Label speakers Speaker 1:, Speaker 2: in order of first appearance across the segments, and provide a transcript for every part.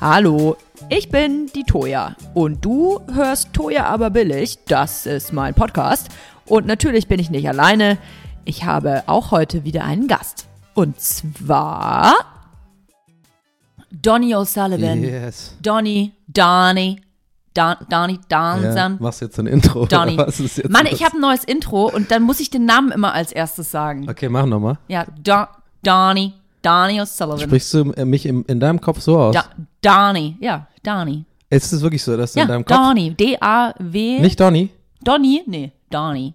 Speaker 1: Hallo, ich bin die Toja und du hörst Toja aber billig. Das ist mein Podcast. Und natürlich bin ich nicht alleine. Ich habe auch heute wieder einen Gast. Und zwar Donny O'Sullivan.
Speaker 2: Yes.
Speaker 1: Donny, Donny, Don, Donny,
Speaker 2: Ja,
Speaker 1: Donson.
Speaker 2: machst jetzt ein Intro?
Speaker 1: Donny.
Speaker 2: Was ist jetzt
Speaker 1: Mann,
Speaker 2: los?
Speaker 1: ich habe ein neues Intro und dann muss ich den Namen immer als erstes sagen.
Speaker 2: Okay, mach nochmal.
Speaker 1: Ja, Don, Donny, Donny O'Sullivan.
Speaker 2: Sprichst du äh, mich im, in deinem Kopf so aus?
Speaker 1: Da, Donny, ja, Donny.
Speaker 2: Ist es wirklich so, dass du
Speaker 1: Ja,
Speaker 2: in deinem Kopf...
Speaker 1: Donny, D-A-W.
Speaker 2: Nicht Donny?
Speaker 1: Donny? Nee, Donny.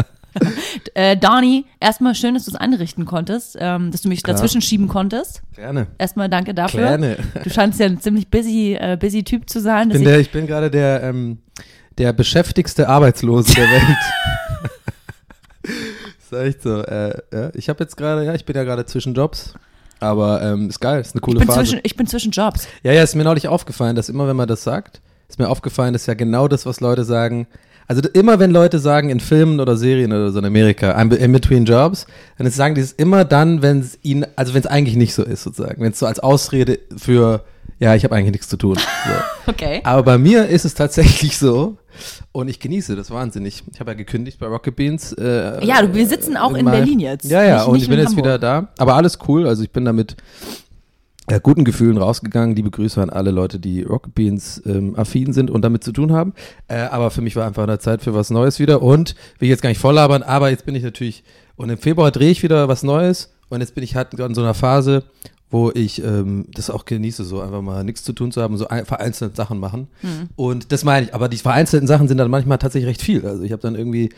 Speaker 1: äh, Donny, erstmal schön, dass du es einrichten konntest, ähm, dass du mich
Speaker 2: Klar.
Speaker 1: dazwischen schieben konntest.
Speaker 2: Gerne.
Speaker 1: Erstmal danke dafür.
Speaker 2: Gerne.
Speaker 1: Du scheinst ja ein ziemlich busy, äh, busy Typ zu sein.
Speaker 2: Ich bin, ich bin gerade der, ähm, der beschäftigste Arbeitslose der Welt. Ist echt so. Äh, ja, ich habe jetzt gerade, ja, ich bin ja gerade zwischen Jobs. Aber ähm, ist geil, ist eine
Speaker 1: ich,
Speaker 2: coole
Speaker 1: bin
Speaker 2: Phase.
Speaker 1: zwischen, ich bin zwischen Jobs.
Speaker 2: Ja, ja, ist mir neulich aufgefallen, dass immer, wenn man das sagt, ist mir aufgefallen, dass ja genau das, was Leute sagen. Also immer, wenn Leute sagen in Filmen oder Serien oder so in Amerika, I'm in between jobs, dann sagen die es immer dann, wenn es ihnen, also wenn es eigentlich nicht so ist, sozusagen. Wenn es so als Ausrede für, ja, ich habe eigentlich nichts zu tun. So.
Speaker 1: Okay.
Speaker 2: Aber bei mir ist es tatsächlich so und ich genieße das wahnsinnig. Ich habe ja gekündigt bei Rocket Beans. Äh,
Speaker 1: Ja, wir sitzen auch in
Speaker 2: Mai.
Speaker 1: Berlin jetzt.
Speaker 2: Ja, ja,
Speaker 1: Nicht-
Speaker 2: und
Speaker 1: nicht
Speaker 2: ich bin
Speaker 1: in
Speaker 2: jetzt wieder da. Aber alles cool. Also ich bin damit äh, guten Gefühlen rausgegangen. Liebe Grüße an alle Leute, die Rocket Beans ähm, affin sind und damit zu tun haben. Äh, aber für mich war einfach eine Zeit für was Neues wieder und will ich jetzt gar nicht voll labern, aber jetzt bin ich natürlich und im Februar drehe ich wieder was Neues und jetzt bin ich halt in so einer Phase, wo ich ähm, das auch genieße, so einfach mal nichts zu tun zu haben, so ein, vereinzelt Sachen machen. Und das meine ich, aber die vereinzelten Sachen sind dann manchmal tatsächlich recht viel. Also ich habe dann irgendwie,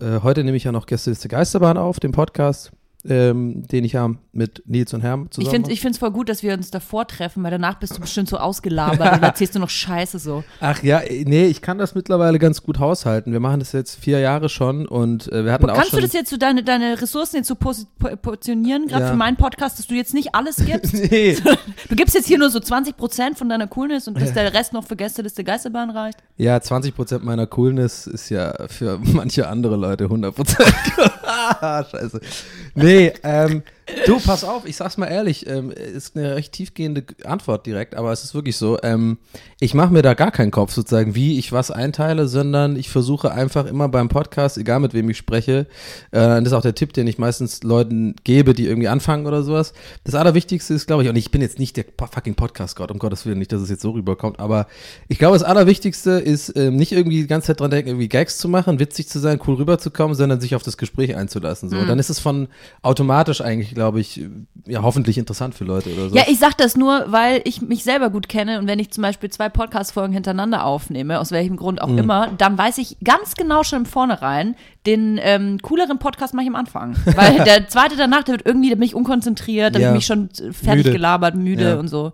Speaker 2: äh, heute nehme ich ja noch Gäste der Geisterbahn auf, den Podcast, ähm, den ich ja mit Nils und Herm zusammen
Speaker 1: Ich finde
Speaker 2: mache.
Speaker 1: ich find's voll gut, dass wir uns davor treffen, weil danach bist du bestimmt so ausgelabert und erzählst du noch Scheiße so.
Speaker 2: Ach ja, äh, nee, ich kann das mittlerweile ganz gut haushalten. Wir machen das jetzt vier Jahre schon und äh, wir hatten
Speaker 1: Aber
Speaker 2: auch
Speaker 1: kannst
Speaker 2: schon
Speaker 1: du das jetzt so deine, deine Ressourcen jetzt so posi- po- portionieren, gerade
Speaker 2: Ja.
Speaker 1: für meinen Podcast, dass du jetzt nicht alles gibst?
Speaker 2: nee.
Speaker 1: Du gibst jetzt hier nur so 20 Prozent von deiner Coolness und dass der Rest noch für Gästeliste Geisterbahn reicht?
Speaker 2: Ja, 20% meiner Coolness ist ja für manche andere Leute 100%. Ah, Scheiße. Nee, ähm, du, pass auf, ich sag's mal ehrlich, ähm, ist eine recht tiefgehende Antwort direkt, aber es ist wirklich so, ähm, ich mache mir da gar keinen Kopf sozusagen, wie ich was einteile, sondern ich versuche einfach immer beim Podcast, egal mit wem ich spreche, äh, das ist auch der Tipp, den ich meistens Leuten gebe, die irgendwie anfangen oder sowas. Das Allerwichtigste ist, glaube ich, und ich bin jetzt nicht der fucking Podcast-Gott, um Gottes Willen, nicht, dass es jetzt so rüberkommt, aber ich glaube, das Allerwichtigste ist, ähm, nicht irgendwie die ganze Zeit dran denken, irgendwie Gags zu machen, witzig zu sein, cool rüberzukommen, sondern sich auf das Gespräch einzulassen. So.
Speaker 1: Mhm.
Speaker 2: Dann ist es von automatisch eigentlich, glaube ich, ja, hoffentlich interessant für Leute oder so.
Speaker 1: Ja, ich sag das nur, weil ich mich selber gut kenne und wenn ich zum Beispiel zwei Podcast-Folgen hintereinander aufnehme, aus welchem Grund auch immer, dann weiß ich ganz genau schon im Vornherein, den ähm, cooleren Podcast mache ich am Anfang. Weil der zweite danach, der wird irgendwie, da bin ich unkonzentriert, dann
Speaker 2: Ja.
Speaker 1: bin ich schon fertig
Speaker 2: Müde.
Speaker 1: gelabert, müde
Speaker 2: Ja.
Speaker 1: und so.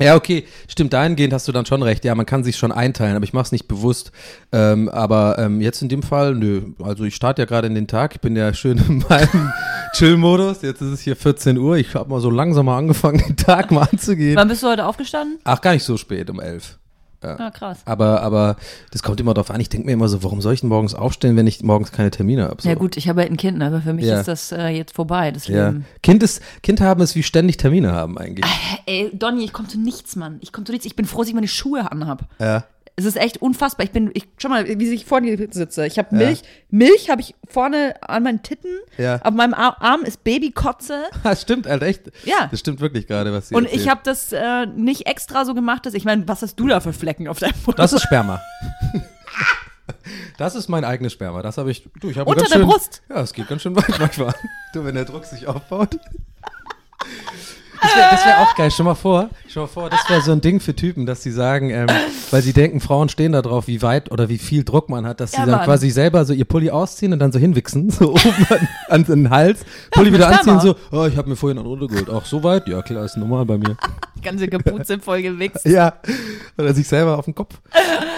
Speaker 2: Ja, okay, stimmt, dahingehend hast du dann schon recht. Ja, man kann sich schon einteilen, aber ich mache es nicht bewusst. Ähm, aber ähm, jetzt in dem Fall, nö. Also ich starte ja gerade in den Tag, ich bin ja schön in meinem Chill-Modus. Jetzt ist es hier 14 Uhr. Ich habe mal so langsam mal angefangen, den Tag mal anzugehen.
Speaker 1: Wann bist du heute aufgestanden?
Speaker 2: Ach, gar nicht so spät, um 11.
Speaker 1: Ja, krass.
Speaker 2: Aber, aber das kommt immer drauf an. Ich denke mir immer so, warum soll ich denn morgens aufstehen, wenn ich morgens keine Termine habe? So.
Speaker 1: Ja gut, ich habe halt ein Kind, aber für mich
Speaker 2: Ja.
Speaker 1: ist das äh, jetzt vorbei, das
Speaker 2: Ja.
Speaker 1: Leben.
Speaker 2: Kind, ist, kind haben ist wie ständig Termine haben eigentlich.
Speaker 1: Ey, Donny, ich komme zu nichts, Mann. Ich komme zu nichts. Ich bin froh, dass ich meine Schuhe anhab.
Speaker 2: Ja.
Speaker 1: Es ist echt unfassbar. Ich bin, ich, schau mal, wie ich vor dir sitze. Ich habe Milch. Milch habe ich vorne an meinen Titten.
Speaker 2: Ja.
Speaker 1: Auf meinem Ar Arm ist Babykotze.
Speaker 2: Das stimmt, halt echt.
Speaker 1: Ja.
Speaker 2: Das stimmt wirklich gerade, was sie
Speaker 1: Und ich
Speaker 2: erzählt.
Speaker 1: habe das äh, nicht extra so gemacht, dass ich meine, was hast du da für Flecken auf deinem Mund?
Speaker 2: Das ist Sperma. Das ist mein eigenes Sperma. Das habe ich. Du, ich habe
Speaker 1: Unter
Speaker 2: ganz
Speaker 1: der
Speaker 2: schön,
Speaker 1: Brust.
Speaker 2: Ja, es geht ganz schön weit manchmal. Du, wenn der Druck sich aufbaut. Das wäre wär auch geil. Stell mal vor, stell mal vor, das wäre so ein Ding für Typen, dass sie sagen, ähm, weil sie denken, Frauen stehen da drauf, wie weit oder wie viel Druck man hat, dass sie
Speaker 1: Ja,
Speaker 2: dann
Speaker 1: Mann.
Speaker 2: quasi selber so ihr Pulli ausziehen und dann so hinwichsen, so oben an, an den Hals, Pulli wieder anziehen, so, oh, ich habe mir vorhin einen runtergeholt. Ach, so weit? Ja, klar, ist normal bei mir.
Speaker 1: Die ganze Kapuze voll gewichst.
Speaker 2: Ja. Oder sich selber auf den Kopf.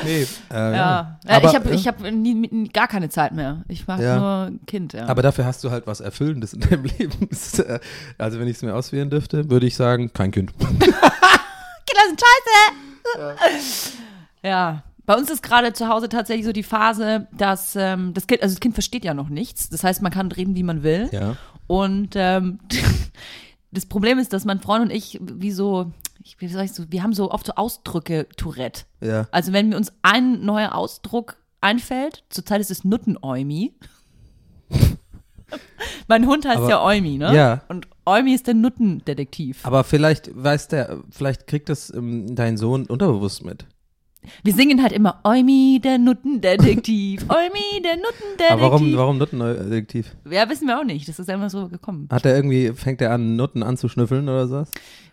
Speaker 2: Nee. Äh,
Speaker 1: Ja.
Speaker 2: ja. Aber,
Speaker 1: ich habe
Speaker 2: ja.
Speaker 1: ich hab nie, gar keine Zeit mehr. Ich mache
Speaker 2: Ja.
Speaker 1: nur ein Kind, ja.
Speaker 2: Aber dafür hast du halt was Erfüllendes in deinem Leben. Äh, Also wenn ich es mir auswählen dürfte, würde ich sagen, kein Kind.
Speaker 1: Kinder sind scheiße. Ja. Bei uns ist gerade zu Hause tatsächlich so die Phase, dass ähm, das Kind, also das Kind versteht ja noch nichts. Das heißt, man kann reden, wie man will.
Speaker 2: Ja.
Speaker 1: Und ähm, das Problem ist, dass mein Freund und ich wie so, ich, wie soll ich so, wir haben so oft so Ausdrücke Tourette.
Speaker 2: Ja.
Speaker 1: Also wenn mir uns ein neuer Ausdruck einfällt, zurzeit ist es Nuttenäumi. mein Hund heißt
Speaker 2: Aber-
Speaker 1: ja Eumi, ne?
Speaker 2: Ja.
Speaker 1: Und Eumi ist der Nuttendetektiv.
Speaker 2: Aber vielleicht weiß der, vielleicht kriegt das ähm, dein Sohn unterbewusst mit.
Speaker 1: Wir singen halt immer Eumi, der Nuttendetektiv. Eumi, der Nuttendetektiv.
Speaker 2: Aber warum, warum Nuttendetektiv?
Speaker 1: Ja, wissen wir auch nicht. Das ist einfach so gekommen.
Speaker 2: Hat er irgendwie, fängt er an, Nutten anzuschnüffeln oder sowas?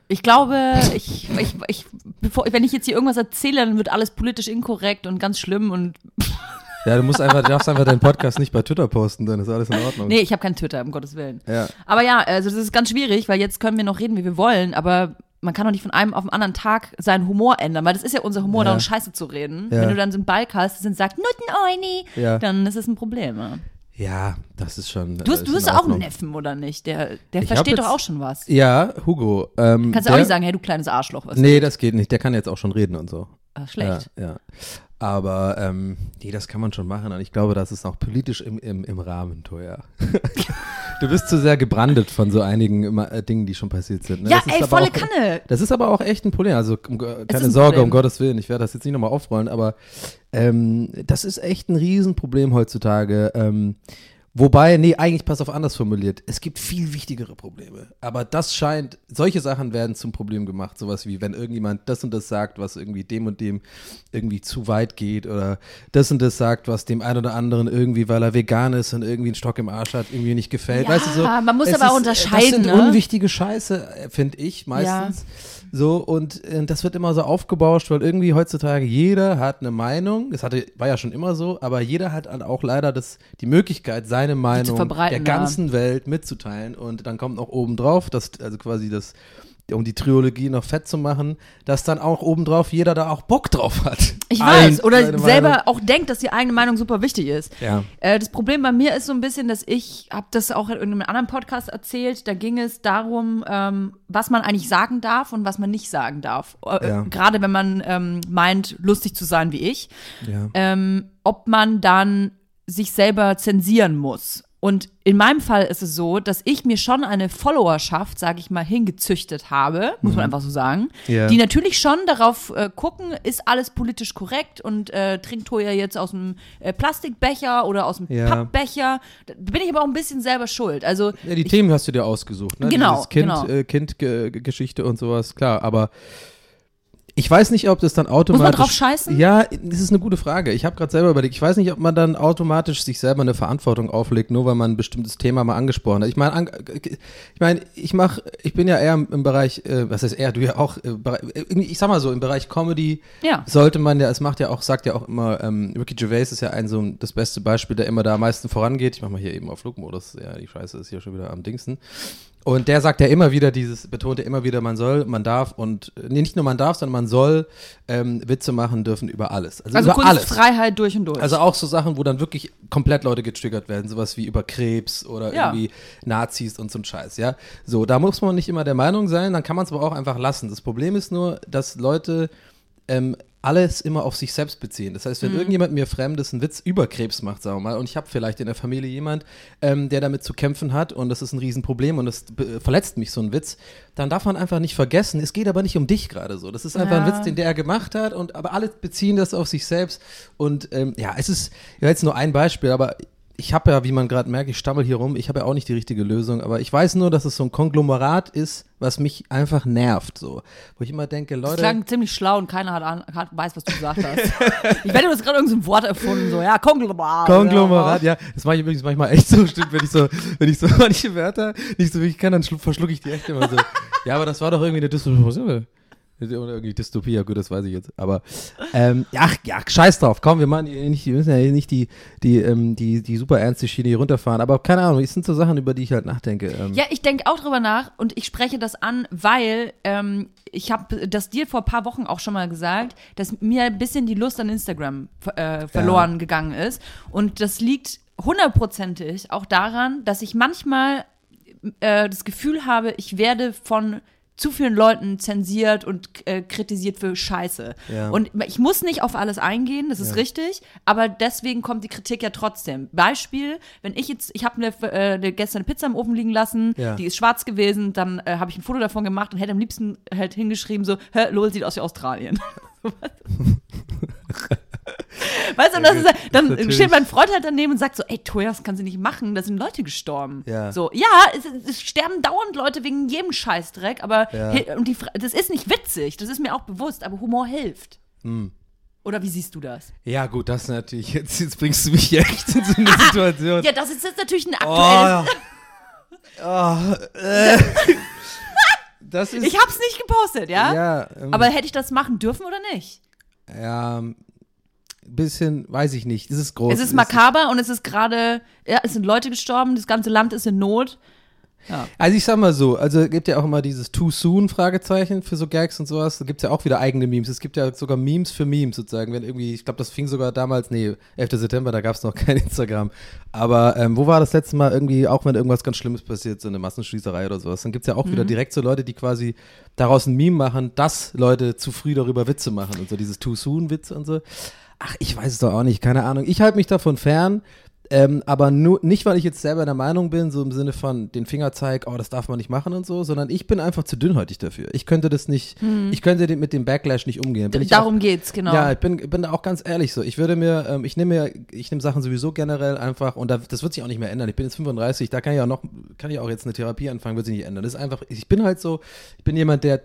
Speaker 1: Ich glaube, ich, ich, ich, bevor, wenn ich jetzt hier irgendwas erzähle, dann wird alles politisch inkorrekt und ganz schlimm und
Speaker 2: Ja, du musst einfach, du darfst einfach deinen Podcast nicht bei Twitter posten, dann ist alles in Ordnung.
Speaker 1: nee, ich habe kein Twitter, um Gottes Willen.
Speaker 2: Ja.
Speaker 1: Aber ja, also das ist ganz schwierig, weil jetzt können wir noch reden, wie wir wollen, aber man kann doch nicht von einem auf den anderen Tag seinen Humor ändern, weil das ist ja unser Humor,
Speaker 2: Ja.
Speaker 1: darum Scheiße zu reden.
Speaker 2: Ja.
Speaker 1: Wenn du dann so einen Balk hast, und sagt Nutteneuni,
Speaker 2: Ja.
Speaker 1: dann ist es ein Problem. Ja.
Speaker 2: Ja, das ist schon.
Speaker 1: Du hast, du hast auch einen. Neffen, oder nicht? Der, der
Speaker 2: Ich
Speaker 1: versteht doch
Speaker 2: jetzt-
Speaker 1: auch schon was.
Speaker 2: Ja, Hugo. Ähm,
Speaker 1: Kannst du auch nicht sagen, hey, du kleines Arschloch, was
Speaker 2: Nee, das geht nicht. Der kann jetzt auch schon reden und so.
Speaker 1: Ah, schlecht.
Speaker 2: Ja, ja. Aber ähm, nee, das kann man schon machen. Und ich glaube, das ist auch politisch im, im, im Rahmen, Toja. du bist zu sehr gebrandet von so einigen äh, Dingen, die schon passiert sind. Ne?
Speaker 1: Ja, ey, volle
Speaker 2: auch,
Speaker 1: Kanne.
Speaker 2: Das ist aber auch echt ein Problem. Also um,
Speaker 1: ist
Speaker 2: keine
Speaker 1: ein
Speaker 2: Sorge,
Speaker 1: Problem.
Speaker 2: um Gottes Willen. Ich werde das jetzt nicht nochmal aufrollen, aber ähm, das ist echt ein Riesenproblem heutzutage. Ähm, wobei, nee, eigentlich pass auf anders formuliert. Es gibt viel wichtigere Probleme. Aber das scheint, solche Sachen werden zum Problem gemacht. Sowas wie, wenn irgendjemand das und das sagt, was irgendwie dem und dem irgendwie zu weit geht oder das und das sagt, was dem einen oder anderen irgendwie, weil er vegan ist und irgendwie einen Stock im Arsch hat, irgendwie nicht gefällt.
Speaker 1: Ja,
Speaker 2: weißt du so?
Speaker 1: man muss
Speaker 2: es
Speaker 1: aber auch
Speaker 2: ist, Das
Speaker 1: unterscheiden,
Speaker 2: sind
Speaker 1: ne?
Speaker 2: unwichtige Scheiße, äh, finde ich meistens. So, und äh, das wird immer so aufgebauscht, weil irgendwie heutzutage jeder hat eine Meinung. Das hatte, war ja schon immer so, aber jeder hat auch leider das, die Möglichkeit, seine Meinung der
Speaker 1: ja.
Speaker 2: ganzen Welt mitzuteilen. Und dann kommt noch obendrauf, das, also quasi das, um die Trilogie noch fett zu machen, dass dann auch obendrauf jeder da auch Bock drauf hat.
Speaker 1: Ich weiß. Oder
Speaker 2: seine
Speaker 1: selber
Speaker 2: Meinung.
Speaker 1: auch denkt, dass die eigene Meinung super wichtig ist.
Speaker 2: Ja.
Speaker 1: Äh, das Problem bei mir ist so ein bisschen, dass ich habe das auch in irgendeinem anderen Podcast erzählt. Da ging es darum, ähm, was man eigentlich sagen darf und was man nicht sagen darf. Äh,
Speaker 2: Ja.
Speaker 1: Gerade wenn man ähm, meint, lustig zu sein wie ich.
Speaker 2: Ja.
Speaker 1: ähm, ob man dann sich selber zensieren muss. Und in meinem Fall ist es so, dass ich mir schon eine Followerschaft, sage ich mal, hingezüchtet habe, muss man einfach so sagen,
Speaker 2: Mhm. Ja.
Speaker 1: die natürlich schon darauf äh, gucken, ist alles politisch korrekt und äh, trinkt Toya jetzt aus dem äh, Plastikbecher oder aus dem
Speaker 2: Ja.
Speaker 1: Pappbecher. Da bin ich aber auch ein bisschen selber schuld. Also
Speaker 2: Ja, die Themen hast du dir ausgesucht, ne?
Speaker 1: Genau,
Speaker 2: Dieses Kind,
Speaker 1: genau.
Speaker 2: äh, Kindgeschichte und sowas, klar, aber ich weiß nicht, ob das dann automatisch.
Speaker 1: Muss man drauf scheißen?
Speaker 2: Ja, das ist eine gute Frage. Ich habe gerade selber überlegt. Ich weiß nicht, ob man dann automatisch sich selber eine Verantwortung auflegt, nur weil man ein bestimmtes Thema mal angesprochen hat. Ich meine, an, ich meine, ich mache, ich bin ja eher im, Bereich, äh, was heißt eher, du ja auch, äh, ich sag mal so, im Bereich Comedy
Speaker 1: Ja.
Speaker 2: sollte man ja, es macht ja auch, sagt ja auch immer, ähm, Ricky Gervais ist ja ein so das beste Beispiel, der immer da am meisten vorangeht. Ich mach mal hier eben auf Flugmodus, ja, die Scheiße ist hier schon wieder am Dingsten. Und der sagt ja immer wieder dieses, betont ja immer wieder, man soll, man darf und, nee, nicht nur man darf, sondern man soll ähm, Witze machen dürfen über alles. Also,
Speaker 1: Also
Speaker 2: über alles.
Speaker 1: Kunstfreiheit durch und durch.
Speaker 2: Also auch so Sachen, wo dann wirklich komplett Leute getriggert werden, sowas wie über Krebs oder
Speaker 1: Ja.
Speaker 2: irgendwie Nazis und so ein Scheiß, ja. So, da muss man nicht immer der Meinung sein, dann kann man es aber auch einfach lassen. Das Problem ist nur, dass Leute ähm, alles immer auf sich selbst beziehen. Das heißt, wenn irgendjemand mir Fremdes einen Witz über Krebs macht, sagen wir mal, und ich habe vielleicht in der Familie jemand, ähm, der damit zu kämpfen hat und das ist ein Riesenproblem und das be- verletzt mich so ein Witz, dann darf man einfach nicht vergessen, es geht aber nicht um dich gerade so. Das ist einfach ein
Speaker 1: Ja.
Speaker 2: Witz, den der gemacht hat und aber alle beziehen das auf sich selbst und ähm, ja, es ist ja jetzt nur ein Beispiel, aber ich habe ja, wie man gerade merkt, ich stammel hier rum, ich habe ja auch nicht die richtige Lösung, aber ich weiß nur, dass es so ein Konglomerat ist, was mich einfach nervt, so. Wo ich immer denke,
Speaker 1: Das
Speaker 2: Leute,
Speaker 1: klang ziemlich schlau und keiner hat, an, hat weiß, was du gesagt hast. ich wette, du hast gerade irgendein Wort erfunden, so, ja, Konglomerat.
Speaker 2: Konglomerat, ja, das mache ich übrigens manchmal echt so, stimmt, wenn ich so, wenn ich so manche Wörter nicht so wie ich kann, dann schlu- verschlucke ich die echt immer so. Ja, aber das war doch irgendwie eine Dystopie. Oder irgendwie Dystopie, ja gut, das weiß ich jetzt. Aber ähm, ja, ja, scheiß drauf. Komm, wir machen nicht, wir müssen ja nicht die, die, ähm, die, die super ernste Schiene hier runterfahren. Aber keine Ahnung, es sind so Sachen, über die ich halt nachdenke. Ähm,
Speaker 1: Ja, ich denke auch drüber nach und ich spreche das an, weil ähm, ich habe das dir vor ein paar Wochen auch schon mal gesagt, dass mir ein bisschen die Lust an Instagram äh, verloren gegangen ist. Und das liegt hundertprozentig auch daran, dass ich manchmal äh, das Gefühl habe, ich werde von zu vielen Leuten zensiert und äh, kritisiert für Scheiße.
Speaker 2: Ja.
Speaker 1: Und ich muss nicht auf alles eingehen, das ist
Speaker 2: Ja.
Speaker 1: richtig, aber deswegen kommt die Kritik ja trotzdem. Beispiel, wenn ich jetzt, ich habe mir äh, gestern eine Pizza im Ofen liegen lassen,
Speaker 2: Ja.
Speaker 1: die ist schwarz gewesen, dann äh, habe ich ein Foto davon gemacht und hätte am liebsten halt hingeschrieben so, hä, Lol sieht aus wie Australien. Weißt du, und das ist, dann
Speaker 2: Natürlich.
Speaker 1: steht mein Freund halt daneben und sagt so, ey, Toya, das kannst du nicht machen, da sind Leute gestorben.
Speaker 2: Ja.
Speaker 1: So, ja, es, es sterben dauernd Leute wegen jedem Scheißdreck, aber
Speaker 2: Ja.
Speaker 1: und die, das ist nicht witzig, das ist mir auch bewusst, aber Humor hilft.
Speaker 2: Hm.
Speaker 1: Oder wie siehst du das?
Speaker 2: Ja, gut, das natürlich. Jetzt, jetzt bringst du mich echt in so eine Situation.
Speaker 1: Ja, das ist jetzt natürlich ein
Speaker 2: Oh,
Speaker 1: aktuelles.
Speaker 2: ja. oh, äh. Das ist.
Speaker 1: Ich hab's nicht gepostet, ja?
Speaker 2: ja, ähm,
Speaker 1: Aber hätte ich das machen dürfen oder nicht?
Speaker 2: ja, ein bisschen, weiß ich nicht. Das ist groß.
Speaker 1: es ist makaber und es ist gerade, ja, es sind Leute gestorben, das ganze Land ist in Not.
Speaker 2: Also ich sag mal so, also es gibt ja auch immer dieses Too Soon Fragezeichen für so Gags und sowas. Da gibt's ja auch wieder eigene Memes. Es gibt ja sogar Memes für Memes sozusagen. Wenn irgendwie, ich glaube, das fing sogar damals, nee, 11. September, da gab's noch kein Instagram. Aber ähm, wo war das letzte Mal irgendwie, auch wenn irgendwas ganz Schlimmes passiert, so eine Massenschließerei oder sowas, dann gibt's ja auch wieder direkt so Leute, die quasi daraus ein Meme machen, dass Leute zu früh darüber Witze machen und so dieses Too Soon Witz und so. Ach, ich weiß es doch auch nicht, keine Ahnung. Ich halte mich davon fern. Ähm, aber nur, nicht, weil ich jetzt selber der Meinung bin, so im Sinne von den Fingerzeig, oh, das darf man nicht machen und so, sondern ich bin einfach zu dünnhäutig dafür. Ich könnte das nicht, ich könnte mit dem Backlash nicht umgehen. Bin ich auch,
Speaker 1: Darum geht's, genau.
Speaker 2: ja, ich bin, bin da auch ganz ehrlich so. Ich würde mir, ähm, ich nehme mir, ich nehme Sachen sowieso generell einfach und da, das wird sich auch nicht mehr ändern. Ich bin jetzt 35, da kann ich auch noch, kann ich auch jetzt eine Therapie anfangen, wird sich nicht ändern. Das ist einfach, ich bin halt so, ich bin jemand, der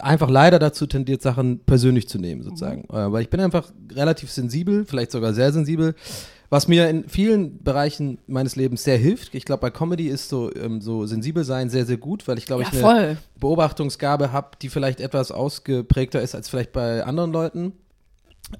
Speaker 2: einfach leider dazu tendiert, Sachen persönlich zu nehmen, sozusagen. Äh, weil ich bin einfach relativ sensibel, vielleicht sogar sehr sensibel. Was mir in vielen Bereichen meines Lebens sehr hilft. Ich glaube, bei Comedy ist so, ähm, so sensibel sein sehr, sehr gut, weil ich glaube,
Speaker 1: ja,
Speaker 2: ich eine,
Speaker 1: voll.
Speaker 2: Beobachtungsgabe habe, die vielleicht etwas ausgeprägter ist als vielleicht bei anderen Leuten.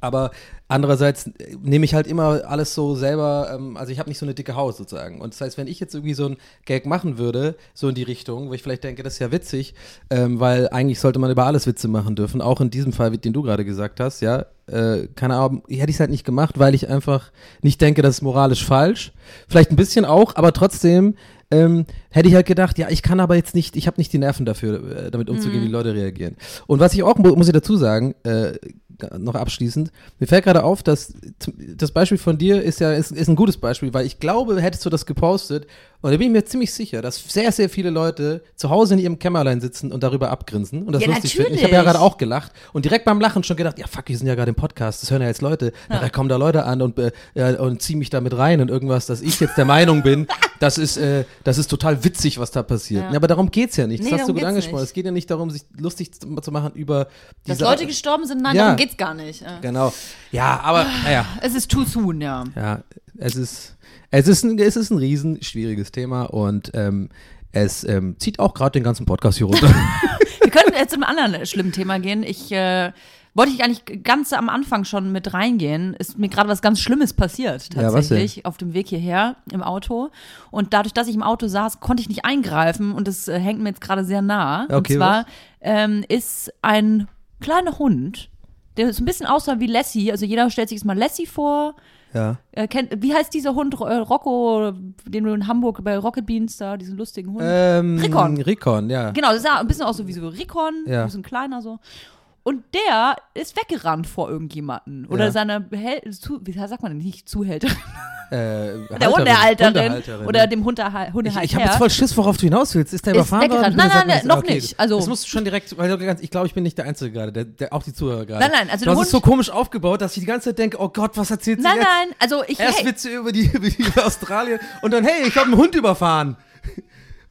Speaker 2: Aber andererseits äh, nehme ich halt immer alles so selber, ähm, also ich habe nicht so eine dicke Haut sozusagen. Und das heißt, wenn ich jetzt irgendwie so ein Gag machen würde, so in die Richtung, wo ich vielleicht denke, das ist ja witzig, ähm, weil eigentlich sollte man über alles Witze machen dürfen, auch in diesem Fall, wie den du gerade gesagt hast, ja, äh, keine Ahnung, hätte ich es halt nicht gemacht, weil ich einfach nicht denke, das ist moralisch falsch. Vielleicht ein bisschen auch, aber trotzdem ähm, hätte ich halt gedacht, ja, ich kann aber jetzt nicht, ich habe nicht die Nerven dafür, äh, damit umzugehen, wie die Leute reagieren. Und was ich auch, mu- muss ich dazu sagen, äh, noch abschließend, mir fällt gerade auf, dass das Beispiel von dir ist ja, ist, ist ein gutes Beispiel, weil ich glaube, hättest du das gepostet, und da bin ich mir ziemlich sicher, dass sehr, sehr viele Leute zu Hause in ihrem Kämmerlein sitzen und darüber abgrinsen und das
Speaker 1: Ja,
Speaker 2: lustig finden. Ich habe ja
Speaker 1: natürlich.
Speaker 2: gerade auch gelacht und direkt beim Lachen schon gedacht, ja fuck, wir sind ja gerade im Podcast, das hören ja jetzt Leute, da kommen da Leute an und, äh, ja, und ziehen mich da mit rein und irgendwas, dass ich jetzt der Meinung bin, das ist, äh, das ist total witzig, was da passiert.
Speaker 1: Ja.
Speaker 2: Aber darum geht's ja nicht. Das
Speaker 1: Nee,
Speaker 2: hast du gut angesprochen.
Speaker 1: nicht.
Speaker 2: Es geht ja nicht darum, sich lustig zu machen über
Speaker 1: Dass
Speaker 2: diese
Speaker 1: Leute gestorben sind, nein,
Speaker 2: Ja.
Speaker 1: darum geht's gar nicht.
Speaker 2: Genau. Ja, aber naja,
Speaker 1: Es ist too soon, ja.
Speaker 2: ja, es ist, es ist ein, es ist ein riesen schwieriges Thema und ähm, es ähm, zieht auch gerade den ganzen Podcast hier runter.
Speaker 1: Wir könnten jetzt zu einem anderen schlimmen Thema gehen. Ich äh, wollte ich eigentlich ganz am Anfang schon mit reingehen. Ist mir gerade was ganz Schlimmes passiert
Speaker 2: Ja,
Speaker 1: tatsächlich auf dem Weg hierher im Auto. Und dadurch, dass ich im Auto saß, konnte ich nicht eingreifen und das äh, hängt mir jetzt gerade sehr nah.
Speaker 2: Okay,
Speaker 1: und zwar ähm, ist ein kleiner Hund, der so ein bisschen aussah wie Lassie. Also jeder stellt sich jetzt mal Lassie vor.
Speaker 2: ja.
Speaker 1: Äh, kennt, wie heißt dieser Hund, äh, Rocco, den du in Hamburg bei Rocket Beans da, diesen lustigen Hund?
Speaker 2: Ähm,
Speaker 1: Rikon.
Speaker 2: Rikon, ja.
Speaker 1: Genau, das sah ein bisschen aus so wie so Rikon,
Speaker 2: Ja.
Speaker 1: ein bisschen kleiner so. Und der ist weggerannt vor irgendjemanden. Oder
Speaker 2: Ja.
Speaker 1: seine Behäl zu, wie sagt man denn nicht, Zuhälterin?
Speaker 2: Äh,
Speaker 1: Der Hundehalterin. Oder dem Hundeha
Speaker 2: Ich,
Speaker 1: Hundehalter.
Speaker 2: ich habe jetzt voll Schiss, worauf du hinaus willst. Ist der überfahren worden?
Speaker 1: Nein, nein, nein, noch
Speaker 2: okay.
Speaker 1: nicht. Also-
Speaker 2: das musst du schon direkt, weil ich glaube, ich bin nicht der Einzige gerade, der, der, auch die Zuhörer gerade.
Speaker 1: Nein, nein, also
Speaker 2: du hast es so komisch aufgebaut, dass ich die ganze Zeit denke, oh Gott, was erzählt sie
Speaker 1: nein,
Speaker 2: jetzt?
Speaker 1: nein, also ich.
Speaker 2: Erst
Speaker 1: Hey,
Speaker 2: Witze über die, über die Australien und dann, hey, ich habe einen Hund überfahren.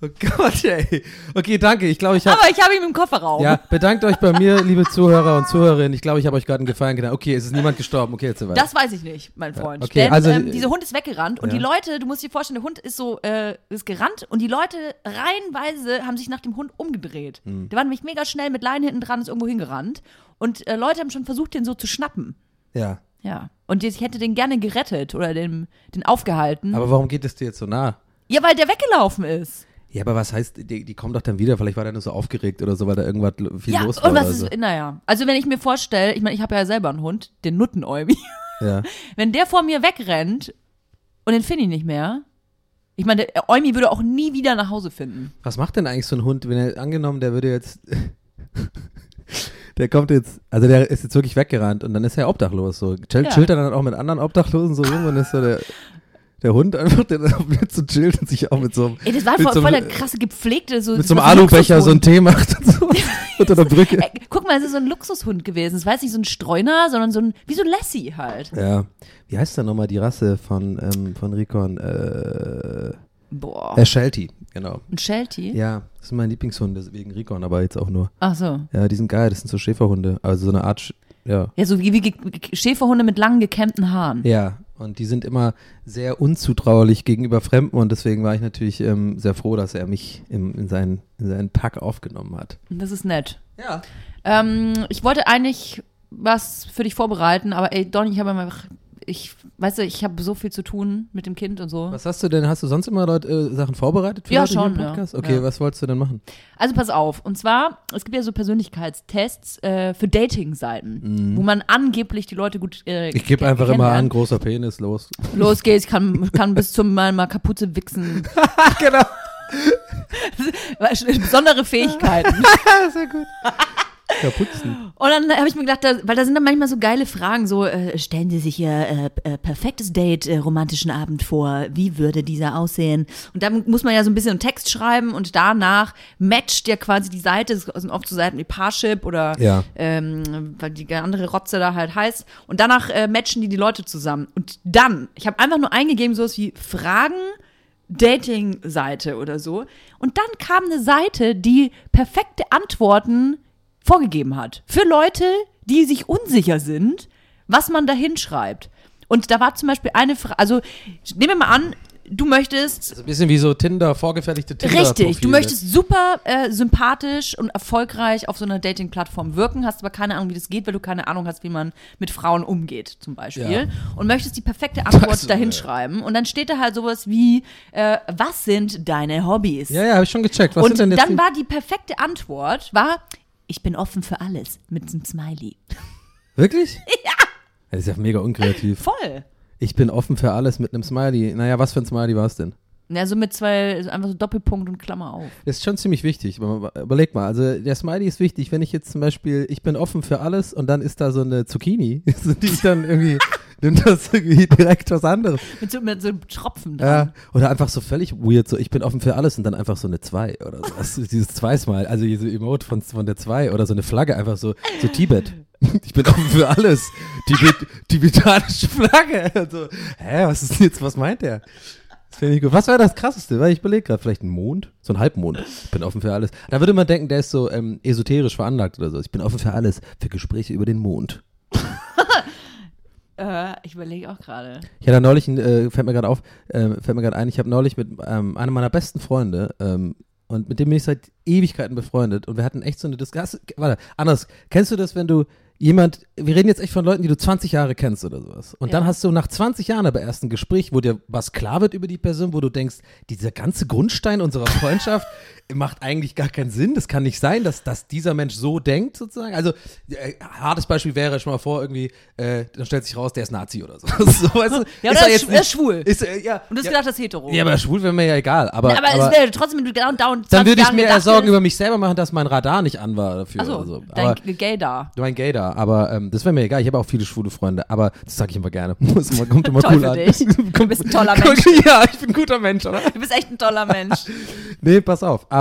Speaker 2: Oh Gott, ey. Okay, danke. Ich glaube, ich habe
Speaker 1: aber ich habe ihn im Kofferraum.
Speaker 2: ja, bedankt euch bei mir, liebe Zuhörer und Zuhörerinnen. Ich glaube, ich habe euch gerade einen Gefallen getan. Okay, es ist niemand gestorben. Okay, jetzt weiter.
Speaker 1: Das weiß ich nicht, mein Freund.
Speaker 2: okay,
Speaker 1: Denn
Speaker 2: also,
Speaker 1: ähm,
Speaker 2: äh,
Speaker 1: dieser Hund ist weggerannt und
Speaker 2: ja.
Speaker 1: die Leute, du musst dir vorstellen, der Hund ist so, äh, ist gerannt und die Leute reihenweise haben sich nach dem Hund umgedreht.
Speaker 2: Hm.
Speaker 1: Der war nämlich mega schnell mit Leinen hinten dran, ist irgendwo hingerannt. Und äh, Leute haben schon versucht, den so zu schnappen.
Speaker 2: ja.
Speaker 1: Ja. Und ich hätte den gerne gerettet oder den, den aufgehalten.
Speaker 2: Aber warum geht es dir jetzt so nah?
Speaker 1: ja, weil der weggelaufen ist.
Speaker 2: Ja, aber was heißt, die, die kommen doch dann wieder, vielleicht war der nur so aufgeregt oder so, weil da irgendwas viel
Speaker 1: ja,
Speaker 2: los war
Speaker 1: und was
Speaker 2: oder so.
Speaker 1: ist, naja. Also wenn ich mir vorstelle, ich meine, ich habe ja selber einen Hund, den Nuttenäumi.
Speaker 2: Ja.
Speaker 1: Wenn der vor mir wegrennt und den finde ich nicht mehr, Ich meine, der Eumi würde auch nie wieder nach Hause finden.
Speaker 2: Was macht denn eigentlich so ein Hund, wenn er angenommen, der würde jetzt. der kommt jetzt, also der ist jetzt wirklich weggerannt und dann ist er obdachlos. So. Chill,
Speaker 1: Ja.
Speaker 2: Chillt er dann auch mit anderen Obdachlosen so rum und ist so der, der Hund einfach, der dann mit so chillt und sich auch mit so einem,
Speaker 1: Ey, das war voll,
Speaker 2: so
Speaker 1: voll der krasse gepflegte, so
Speaker 2: mit so einem Alubecher so einen
Speaker 1: Luxushund.
Speaker 2: Tee macht und so unter der Brücke.
Speaker 1: Ey, guck mal, es ist so ein Luxushund gewesen. Es war jetzt nicht so ein Streuner, sondern so ein, wie so ein Lassie halt.
Speaker 2: Ja. Wie heißt denn nochmal die Rasse von, ähm, von Rikon? Äh,
Speaker 1: Boah.
Speaker 2: äh, Sheltie, genau.
Speaker 1: Ein Sheltie?
Speaker 2: Ja, das sind meine Lieblingshunde wegen Rikon, aber jetzt auch nur.
Speaker 1: Ach so.
Speaker 2: Ja, die sind geil, das sind so Schäferhunde. Also so eine Art, Sch- ja.
Speaker 1: Ja, so wie, wie Schäferhunde mit langen gekämmten Haaren.
Speaker 2: Ja, und die sind immer sehr unzutraulich gegenüber Fremden und deswegen war ich natürlich ähm, sehr froh, dass er mich im, in, seinen, in seinen Pack aufgenommen hat.
Speaker 1: Das ist nett.
Speaker 2: Ja.
Speaker 1: Ähm, ich wollte eigentlich was für dich vorbereiten, aber ey, Donny, ich habe einfach, ich, weißt du, ich habe so viel zu tun mit dem Kind und so.
Speaker 2: Was hast du denn? Hast du sonst immer Leute, äh, Sachen vorbereitet für
Speaker 1: Ja,
Speaker 2: Leute hier
Speaker 1: schon,
Speaker 2: im
Speaker 1: ja.
Speaker 2: Podcast? Okay,
Speaker 1: Ja.
Speaker 2: was wolltest du denn machen?
Speaker 1: Also pass auf, und zwar, es gibt ja so Persönlichkeitstests äh, für Dating-Seiten, wo man angeblich die Leute gut äh,
Speaker 2: Mhm. Ich gebe einfach immer an, großer Penis, los.
Speaker 1: Los geht's, ich kann, kann bis zum mal, mal Kapuze wichsen.
Speaker 2: genau.
Speaker 1: Besondere Fähigkeiten.
Speaker 2: Sehr gut. Kaputzen.
Speaker 1: Und dann habe ich mir gedacht, da, weil da sind dann manchmal so geile Fragen, so äh, stellen Sie sich Ihr äh, äh, perfektes Date, äh, romantischen Abend vor, wie würde dieser aussehen? Und dann muss man ja so ein bisschen einen Text schreiben und danach matcht ja quasi die Seite, es sind oft so Seiten wie Parship oder
Speaker 2: Ja.
Speaker 1: ähm, weil die andere Rotze da halt heißt. Und danach äh, matchen die die Leute zusammen. Und dann, ich habe einfach nur eingegeben, sowas wie Fragen, Dating-Seite oder so. Und dann kam eine Seite, die perfekte Antworten vorgegeben hat. Für Leute, die sich unsicher sind, was man da hinschreibt. Und da war zum Beispiel eine Frage, also nehmen wir mal an, du möchtest
Speaker 2: ein bisschen wie so Tinder, vorgefertigte tinder
Speaker 1: Richtig, du möchtest super äh, sympathisch und erfolgreich auf so einer Dating-Plattform wirken, hast aber keine Ahnung, wie das geht, weil du keine Ahnung hast, wie man mit Frauen umgeht, zum Beispiel.
Speaker 2: Ja.
Speaker 1: Und möchtest die perfekte Antwort
Speaker 2: Also,
Speaker 1: dahin
Speaker 2: äh.
Speaker 1: schreiben. Und dann steht da halt sowas wie, äh, was sind deine Hobbys?
Speaker 2: Ja, ja, habe ich schon gecheckt. Was
Speaker 1: und
Speaker 2: sind denn jetzt
Speaker 1: dann war die perfekte Antwort, war, ich bin offen für alles, mit einem Smiley.
Speaker 2: Wirklich? Ja. Das ist ja mega unkreativ.
Speaker 1: Voll.
Speaker 2: Ich bin offen für alles mit einem Smiley. Naja, was für ein Smiley war es denn?
Speaker 1: Ja, so mit zwei, einfach so Doppelpunkt und Klammer auf.
Speaker 2: Das ist schon ziemlich wichtig. Überleg mal, also der Smiley ist wichtig, wenn ich jetzt zum Beispiel, ich bin offen für alles und dann ist da so eine Zucchini, die ich dann irgendwie, nimmt das irgendwie direkt was anderes.
Speaker 1: Mit so, mit so einem Tropfen dran.
Speaker 2: Ja, oder einfach so völlig weird, so ich bin offen für alles und dann einfach so eine 2 oder so. Ist dieses Zwei-Smile, also diese Emote von, von der 2 oder so eine Flagge, einfach so, so Tibet. Ich bin offen für alles. Tibet, tibetanische Flagge. Also, hä, was ist denn jetzt, was meint der? Das finde ich gut. Was wäre das krasseste? Weil ich überlege gerade, vielleicht ein Mond? So ein Halbmond. Ich bin offen für alles. Da würde man denken, der ist so ähm, esoterisch veranlagt oder so. Ich bin offen für alles. Für Gespräche über den Mond.
Speaker 1: Äh, ich überlege auch gerade.
Speaker 2: Ich hatte neulich, ein, äh, fällt mir gerade auf, äh, fällt mir gerade ein, ich habe neulich mit ähm, einem meiner besten Freunde, ähm, und mit dem bin ich seit Ewigkeiten befreundet, und wir hatten echt so eine Diskussion. Warte, anders. Kennst du das, wenn du jemand, wir reden jetzt echt von Leuten, die du 20 Jahre kennst oder sowas. Und dann
Speaker 1: Ja.
Speaker 2: hast du nach 20 Jahren aber erst ein Gespräch, wo dir was klar wird über die Person, wo du denkst, dieser ganze Grundstein unserer Freundschaft macht eigentlich gar keinen Sinn. Das kann nicht sein, dass, dass dieser Mensch so denkt, sozusagen. Also, äh, hartes Beispiel wäre schon mal vor, irgendwie, äh, dann stellt sich raus, der ist Nazi oder so. so weißt du?
Speaker 1: Ja, oder
Speaker 2: er
Speaker 1: ist, er ist schwul.
Speaker 2: Ist, äh, ja,
Speaker 1: Und du hast
Speaker 2: ja,
Speaker 1: gedacht, das ist hetero.
Speaker 2: ja, aber schwul wäre mir ja egal. Aber,
Speaker 1: Ja, aber,
Speaker 2: aber
Speaker 1: es wäre trotzdem, wenn du down, down
Speaker 2: dann würde ich mir eher Sorgen über mich selber machen, dass mein Radar nicht an war dafür
Speaker 1: Achso,
Speaker 2: oder so.
Speaker 1: dein
Speaker 2: Aber,
Speaker 1: Gay da.
Speaker 2: Du ein Gay da, aber ähm, das wäre mir egal. Ich habe auch viele schwule Freunde, aber das sage ich immer gerne. Immer, kommt immer
Speaker 1: Toll
Speaker 2: cool an.
Speaker 1: Du bist ein toller Mensch.
Speaker 2: Ja, ich bin ein guter Mensch, oder?
Speaker 1: Du bist echt ein toller Mensch.
Speaker 2: Nee, pass auf. Aber,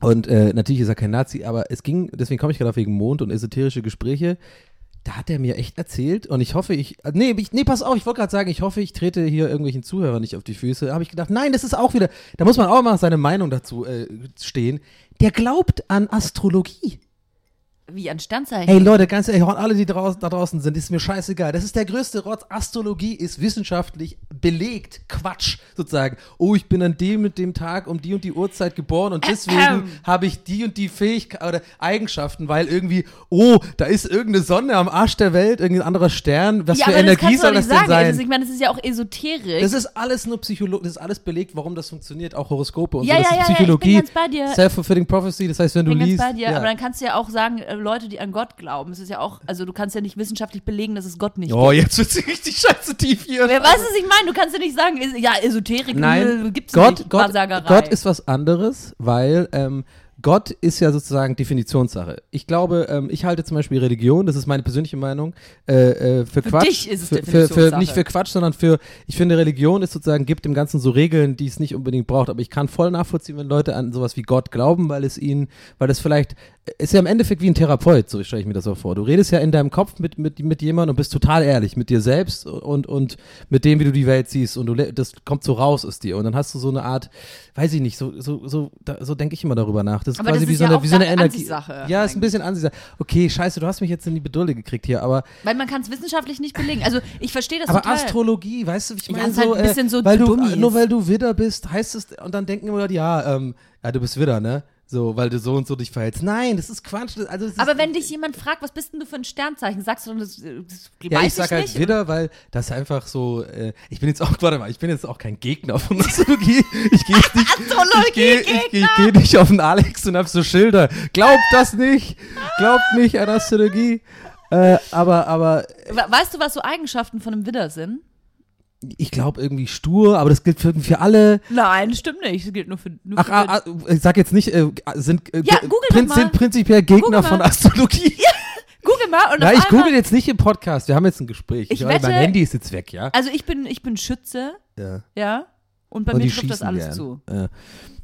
Speaker 2: und äh, natürlich ist er kein Nazi, aber es ging, deswegen komme ich gerade auf wegen Mond und esoterische Gespräche. Da hat er mir echt erzählt und ich hoffe, ich, äh, nee, ich, nee, pass auf, ich wollte gerade sagen, ich hoffe, ich trete hier irgendwelchen Zuhörern nicht auf die Füße. Da habe ich gedacht, nein, das ist auch wieder, da muss man auch mal seine Meinung dazu äh, stehen. Der glaubt an Astrologie.
Speaker 1: Wie ein Sternzeichen.
Speaker 2: Ey Leute, ganz ehrlich, alle, die draußen, da draußen sind, ist mir scheißegal. Das ist der größte Rotz. Astrologie ist wissenschaftlich belegt. Quatsch, sozusagen. Oh, ich bin an dem mit dem Tag um die und die Uhrzeit geboren und deswegen
Speaker 1: Ähm.
Speaker 2: habe ich die und die Fähigkeit oder Eigenschaften, weil irgendwie, oh, da ist irgendeine Sonne am Arsch der Welt, irgendein anderer Stern. Was
Speaker 1: ja,
Speaker 2: für Energie
Speaker 1: das
Speaker 2: soll das denn sein?
Speaker 1: Also, ich meine, das ist ja auch Esoterik.
Speaker 2: Das ist alles nur Psychologie, das ist alles belegt, warum das funktioniert, auch Horoskope und
Speaker 1: Ja,
Speaker 2: so. Das
Speaker 1: ja,
Speaker 2: ist
Speaker 1: ja, ja,
Speaker 2: Psychologie.
Speaker 1: dir.
Speaker 2: Self-fulfilling prophecy, das heißt, wenn du liest.
Speaker 1: bei dir,
Speaker 2: ja.
Speaker 1: aber dann kannst du ja auch sagen, äh, Leute, die an Gott glauben. Es ist ja auch, also du kannst ja nicht wissenschaftlich belegen, dass es Gott nicht
Speaker 2: Oh, jetzt wird sie richtig scheiße tief hier.
Speaker 1: Wer weiß, was ich meine? Du kannst ja nicht sagen, is- ja, Esoterik
Speaker 2: Nein,
Speaker 1: äh, gibt's
Speaker 2: Gott,
Speaker 1: nicht.
Speaker 2: Gott,
Speaker 1: Wahrsagerei.
Speaker 2: Gott ist was anderes, weil ähm, Gott ist ja sozusagen Definitionssache. Ich glaube, ähm, ich halte zum Beispiel Religion, das ist meine persönliche Meinung, äh, äh, für, Quatsch.
Speaker 1: dich ist es
Speaker 2: für, für, für,
Speaker 1: Definitionssache.
Speaker 2: Nicht für Quatsch, sondern für, ich finde, Religion ist sozusagen, gibt dem Ganzen so Regeln, die es nicht unbedingt braucht. Aber ich kann voll nachvollziehen, wenn Leute an sowas wie Gott glauben, weil es ihnen, weil das vielleicht, ist ja im Endeffekt wie ein Therapeut, so stelle ich mir das auch vor. Du redest ja in deinem Kopf mit, mit, mit jemandem und bist total ehrlich mit dir selbst und, und mit dem, wie du die Welt siehst und du, das kommt so raus aus dir und dann hast du so eine Art, weiß ich nicht, so, so, so, da, so denke ich immer darüber nach. Das ist
Speaker 1: Aber
Speaker 2: quasi
Speaker 1: das
Speaker 2: wie
Speaker 1: ist
Speaker 2: so
Speaker 1: ja
Speaker 2: eine,
Speaker 1: auch
Speaker 2: wie so eine Energie.
Speaker 1: Ansichtssache
Speaker 2: Ja, ist ein bisschen Ansichtssache. Okay, scheiße, du hast mich jetzt in die Bedulle gekriegt hier, aber,
Speaker 1: Weil man kann es wissenschaftlich nicht belegen. Also ich verstehe das
Speaker 2: aber
Speaker 1: total.
Speaker 2: Astrologie, weißt du, wie ich
Speaker 1: Ja,
Speaker 2: meine?
Speaker 1: halt
Speaker 2: so,
Speaker 1: ein bisschen
Speaker 2: äh,
Speaker 1: so
Speaker 2: weil du. Nur weil du Widder bist, heißt es, und dann denken immer Leute, ja, ähm, ja, du bist Widder, ne? So, weil du so und so dich verhältst. Nein, das ist Quatsch. Das, also, das ist,
Speaker 1: Aber wenn dich jemand fragt, was bist denn du für ein Sternzeichen, sagst du, das, das
Speaker 2: Ja, ich sag halt
Speaker 1: nicht.
Speaker 2: Widder, weil das einfach so, äh, ich bin jetzt auch, warte mal, ich bin jetzt auch kein Gegner von Astrologie. Ich gehe nicht, ich gehe ich geh, ich geh nicht auf den Alex und hab so Schilder. Glaubt das nicht, glaubt nicht an Astrologie. Äh, aber, aber
Speaker 1: We- Weißt du, was so Eigenschaften von einem Widder sind?
Speaker 2: Ich glaube irgendwie stur, aber das gilt für, für alle.
Speaker 1: Nein, stimmt nicht. Das gilt nur für. Nur
Speaker 2: Ach,
Speaker 1: für
Speaker 2: ah, ah, ich sag jetzt nicht, äh, sind, äh,
Speaker 1: Ja, mal.
Speaker 2: sind prinzipiell Gegner von. Astrologie.
Speaker 1: Google mal und
Speaker 2: Ja,
Speaker 1: auf
Speaker 2: ich google jetzt nicht im Podcast. Wir haben jetzt ein Gespräch.
Speaker 1: Ich
Speaker 2: mein
Speaker 1: wette-
Speaker 2: Handy ist jetzt weg, ja.
Speaker 1: Also ich bin, ich bin Schütze,
Speaker 2: ja.
Speaker 1: ja. Und bei
Speaker 2: Und
Speaker 1: mir trifft das alles
Speaker 2: gern.
Speaker 1: zu.
Speaker 2: Ja.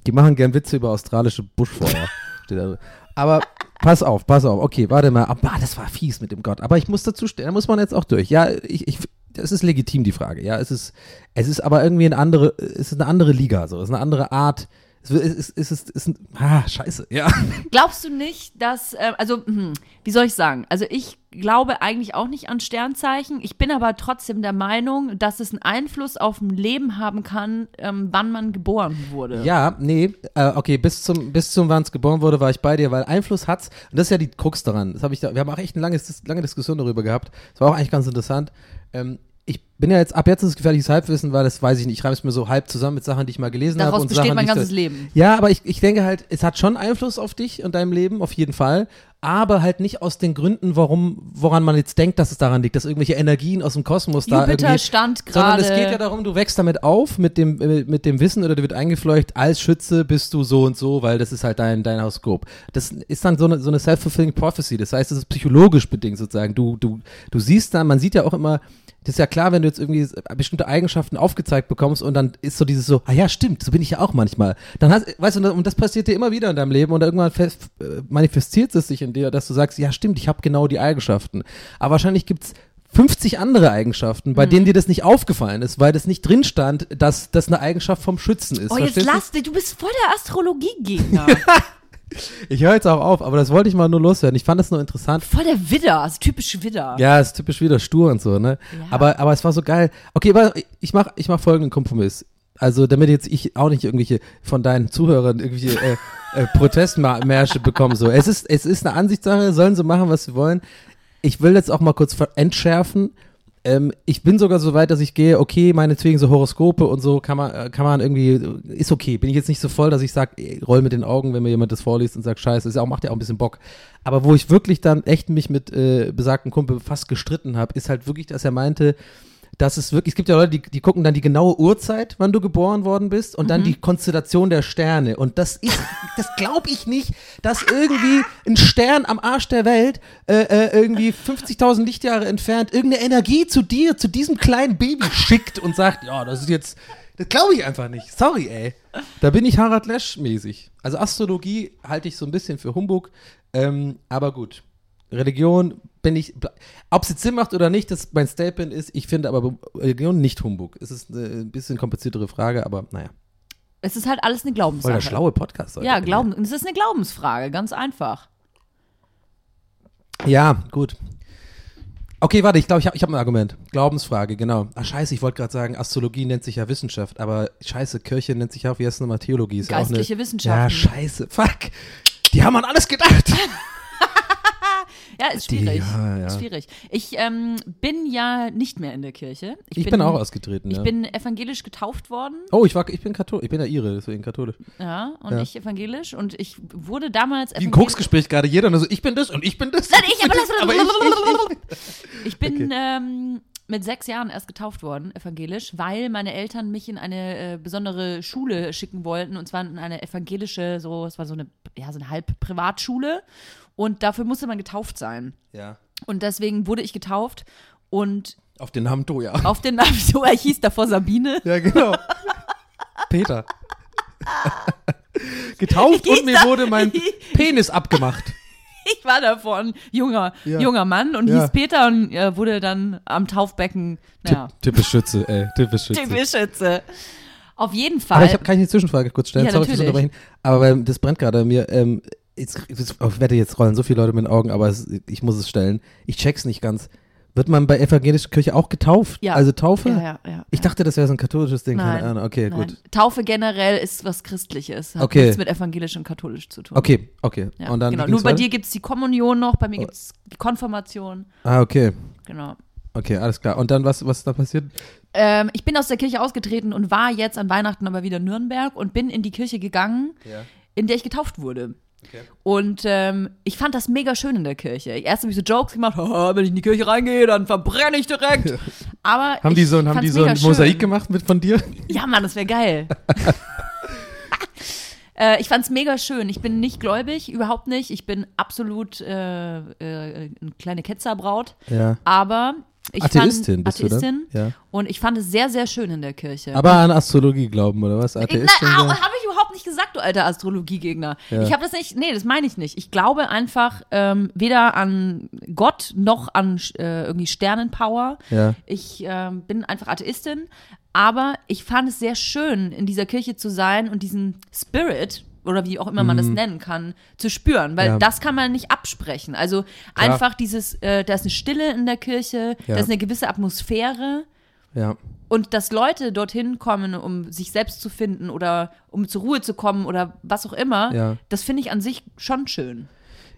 Speaker 2: Die machen gern Witze über australische Buschfeuer. Aber pass auf, pass auf. Okay, warte mal. Aber das war fies mit dem Gott. Aber ich muss dazu stehen. Da muss man jetzt auch durch. Ja, ich, ich, das ist legitim, die Frage. Ja, es ist, es ist aber irgendwie eine andere, es ist eine andere Liga. So, es ist eine andere Art. Es ist, es ist, es ist, es ah, scheiße. Ja.
Speaker 1: Glaubst du nicht, dass, äh, also, hm, wie soll ich sagen? Also ich glaube eigentlich auch nicht an Sternzeichen. Ich bin aber trotzdem der Meinung, dass es einen Einfluss auf ein Leben haben kann, ähm, wann man geboren wurde.
Speaker 2: Ja, nee, äh, okay, bis zum, bis zum, wann es geboren wurde, war ich bei dir, weil Einfluss hat's, und das ist ja die Krux daran. Das habe ich da, wir haben auch echt eine lange, lange Diskussion darüber gehabt. Das war auch eigentlich ganz interessant. Ähm, ich bin ja jetzt, ab jetzt ist es gefährliches Halbwissen, weil das weiß ich nicht. Ich schreibe es mir so halb zusammen mit Sachen, die ich mal gelesen habe.
Speaker 1: Daraus besteht
Speaker 2: Sachen,
Speaker 1: mein ganzes
Speaker 2: da-
Speaker 1: Leben.
Speaker 2: Ja, aber ich, ich denke halt, es hat schon Einfluss auf dich und deinem Leben, auf jeden Fall. Aber halt nicht aus den Gründen, warum, woran man jetzt denkt, dass es daran liegt, dass irgendwelche Energien aus dem Kosmos da
Speaker 1: Jupiter
Speaker 2: irgendwie.
Speaker 1: stand
Speaker 2: Sondern es
Speaker 1: gerade-
Speaker 2: geht ja darum, du wächst damit auf, mit dem, äh, mit dem Wissen oder dir wird eingefleucht, als Schütze bist du so und so, weil das ist halt dein, dein Horoskop. Das ist dann so eine, so eine self-fulfilling prophecy. Das heißt, es ist psychologisch bedingt sozusagen. Du, du, du siehst dann, man sieht ja auch immer, das ist ja klar, wenn du jetzt irgendwie bestimmte Eigenschaften aufgezeigt bekommst und dann ist so dieses so, ah ja, stimmt, so bin ich ja auch manchmal. Dann hast, weißt du, und das passiert dir immer wieder in deinem Leben und irgendwann fest, äh, manifestiert es sich in dir, dass du sagst, ja, stimmt, ich habe genau die Eigenschaften. Aber wahrscheinlich gibt's 50 andere Eigenschaften,
Speaker 1: Mhm.
Speaker 2: bei denen dir das nicht aufgefallen ist, weil das nicht drin stand, dass das eine Eigenschaft vom Schützen ist.
Speaker 1: Oh, jetzt
Speaker 2: du?
Speaker 1: lass dich, du bist voll der Astrologie-Gegner.
Speaker 2: Ich höre jetzt auch auf, aber das wollte ich mal nur loswerden. Ich fand das nur interessant.
Speaker 1: voll der Widder, also typisch Widder.
Speaker 2: Ja, ist typisch wieder stur und so, ne?
Speaker 1: Ja.
Speaker 2: Aber, aber es war so geil. Okay, aber ich mach, ich mach folgenden Kompromiss. Also, damit jetzt ich auch nicht irgendwelche von deinen Zuhörern irgendwelche äh, äh, Protestmärsche bekomme. So, es ist, es ist eine Ansichtssache, sollen sie machen, was sie wollen. Ich will jetzt auch mal kurz entschärfen. Ähm, ich bin sogar so weit, dass ich gehe, okay, meinetwegen so Horoskope und so kann man, äh, kann man irgendwie, ist okay. Bin ich jetzt nicht so voll, dass ich sage, roll mit den Augen, wenn mir jemand das vorliest und sagt, scheiße, ist ja auch, macht ja auch ein bisschen Bock. Aber wo ich wirklich dann echt mich mit äh, besagten Kumpel fast gestritten habe, ist halt wirklich, dass er meinte, dass es wirklich, es gibt ja Leute, die, die gucken dann die genaue Uhrzeit, wann du geboren worden bist und dann die Konstellation der Sterne. Und das ist, das glaube ich nicht, dass irgendwie ein Stern am Arsch der Welt, äh, äh, irgendwie 50.000 Lichtjahre entfernt, irgendeine Energie zu dir, zu diesem kleinen Baby schickt und sagt, ja, das ist jetzt, das glaube ich einfach nicht. Sorry, ey. Da bin ich Harald Lesch mäßig. Also Astrologie halte ich so ein bisschen für Humbug, ähm, aber gut. Religion bin ich, ob es jetzt Sinn macht oder nicht, das mein Statement ist, ich finde aber Religion nicht Humbug. Es ist eine ein bisschen kompliziertere Frage, aber naja.
Speaker 1: Es ist halt alles eine
Speaker 2: Voll
Speaker 1: Glaubenssache.
Speaker 2: der schlaue Podcast. heute.
Speaker 1: Ja, Glauben, es ist eine Glaubensfrage, ganz einfach.
Speaker 2: Ja, gut. Okay, warte, ich glaube, ich habe ich hab ein Argument. Glaubensfrage, genau. Ach, scheiße, ich wollte gerade sagen, Astrologie nennt sich ja Wissenschaft, aber scheiße, Kirche nennt sich auch, wie heißt es nochmal, Theologie. Ist ja auch
Speaker 1: Geistliche
Speaker 2: eine,
Speaker 1: Wissenschaften.
Speaker 2: Ja, scheiße, fuck. Die haben an alles gedacht.
Speaker 1: Ja, ist
Speaker 2: Die-
Speaker 1: schwierig.
Speaker 2: ja, ja.
Speaker 1: Ist schwierig. Ich ähm, bin ja nicht mehr in der Kirche.
Speaker 2: Ich bin, auch ausgetreten,
Speaker 1: Ich
Speaker 2: ja.
Speaker 1: bin evangelisch getauft worden.
Speaker 2: oh, ich war, ich bin katholisch, ich bin ja Ire, deswegen katholisch.
Speaker 1: Ja, und ich evangelisch. Und ich wurde damals
Speaker 2: Wie ein. Koksgespräch gerade, jeder nur so, ich bin das und ich bin das.
Speaker 1: Nein, ich, aber lass
Speaker 2: aber ich, ich, ich.
Speaker 1: Ich bin
Speaker 2: Okay.
Speaker 1: ähm, mit sechs Jahren erst getauft worden, evangelisch, weil meine Eltern mich in eine äh, besondere Schule schicken wollten. Und zwar in eine evangelische, so, es war so eine, ja, so eine Halb-Privatschule. Und dafür musste man getauft sein.
Speaker 2: Ja.
Speaker 1: Und deswegen wurde ich getauft. Und
Speaker 2: Auf den Namen Toja.
Speaker 1: auf den Namen, so, er hieß davor Sabine.
Speaker 2: Ja, genau. Peter. Getauft und mir wurde mein Penis abgemacht.
Speaker 1: Ich war davor ein junger,
Speaker 2: Ja.
Speaker 1: junger Mann und
Speaker 2: Ja.
Speaker 1: hieß Peter und äh, wurde dann am Taufbecken, naja,
Speaker 2: Tipp, Typisch Schütze, ey. Typisch Schütze.
Speaker 1: Typischütze. Auf jeden Fall.
Speaker 2: Aber ich hab, kann ich eine Zwischenfrage kurz stellen?
Speaker 1: Ja,
Speaker 2: Sorry fürs. Unterbrechen. Aber weil das brennt gerade an mir. Ähm, jetzt, ich wette, jetzt rollen so viele Leute mit den Augen, aber es, ich muss es stellen. Ich check's nicht ganz. Wird man bei evangelischer Kirche auch getauft?
Speaker 1: Ja.
Speaker 2: Also Taufe?
Speaker 1: ja, ja, ja.
Speaker 2: Ich dachte, das wäre so ein katholisches Ding.
Speaker 1: Nein.
Speaker 2: Keine Ahnung. Okay,
Speaker 1: Nein.
Speaker 2: gut.
Speaker 1: Taufe generell ist was Christliches. Hat
Speaker 2: Okay.
Speaker 1: nichts mit evangelisch und katholisch zu tun.
Speaker 2: Okay, okay.
Speaker 1: Ja,
Speaker 2: Und dann
Speaker 1: genau. Nur bei
Speaker 2: weiter?
Speaker 1: dir gibt es die Kommunion noch, bei mir gibt es die Konfirmation.
Speaker 2: Ah, okay.
Speaker 1: Genau.
Speaker 2: Okay, alles klar. Und dann, was, was ist da passiert?
Speaker 1: Ähm, ich bin aus der Kirche ausgetreten und war jetzt an Weihnachten aber wieder in Nürnberg und bin in die Kirche gegangen,
Speaker 2: Ja.
Speaker 1: in der ich getauft wurde.
Speaker 2: Okay.
Speaker 1: Und ähm, ich fand das mega schön in der Kirche. Erst habe ich so Jokes gemacht, "Haha, wenn ich in die Kirche reingehe, dann verbrenne ich direkt. Aber
Speaker 2: Haben
Speaker 1: ich
Speaker 2: die so, haben die so ein
Speaker 1: mega schön.
Speaker 2: Mosaik gemacht mit von dir?
Speaker 1: Ja, Mann, das wäre geil. äh, ich fand's mega schön. Ich bin nicht gläubig, überhaupt nicht. Ich bin absolut äh, äh, eine kleine Ketzerbraut.
Speaker 2: Ja.
Speaker 1: Aber ich
Speaker 2: Atheistin
Speaker 1: fand,
Speaker 2: bist du
Speaker 1: Atheistin.
Speaker 2: dann? Ja.
Speaker 1: Und ich fand es sehr, sehr schön in der Kirche.
Speaker 2: Aber an Astrologie glauben, oder was?
Speaker 1: Nein,
Speaker 2: Atheistin?
Speaker 1: habe
Speaker 2: ja.
Speaker 1: ich überhaupt nicht gesagt, du alter Astrologiegegner.
Speaker 2: Ja.
Speaker 1: Ich habe das nicht, nee, das meine ich nicht. Ich glaube einfach ähm, weder an Gott noch an äh, irgendwie Sternenpower.
Speaker 2: Ja.
Speaker 1: Ich ähm, bin einfach Atheistin, aber ich fand es sehr schön, in dieser Kirche zu sein und diesen Spirit oder wie auch immer man das nennen kann, zu spüren, weil
Speaker 2: Mhm. Ja.
Speaker 1: das kann man nicht absprechen. Also
Speaker 2: Klar.
Speaker 1: einfach dieses, äh, da ist eine Stille in der Kirche,
Speaker 2: Ja.
Speaker 1: da ist eine gewisse Atmosphäre.
Speaker 2: Ja.
Speaker 1: Und dass Leute dorthin kommen, um sich selbst zu finden oder um zur Ruhe zu kommen oder was auch immer,
Speaker 2: Ja.
Speaker 1: das finde ich an sich schon schön.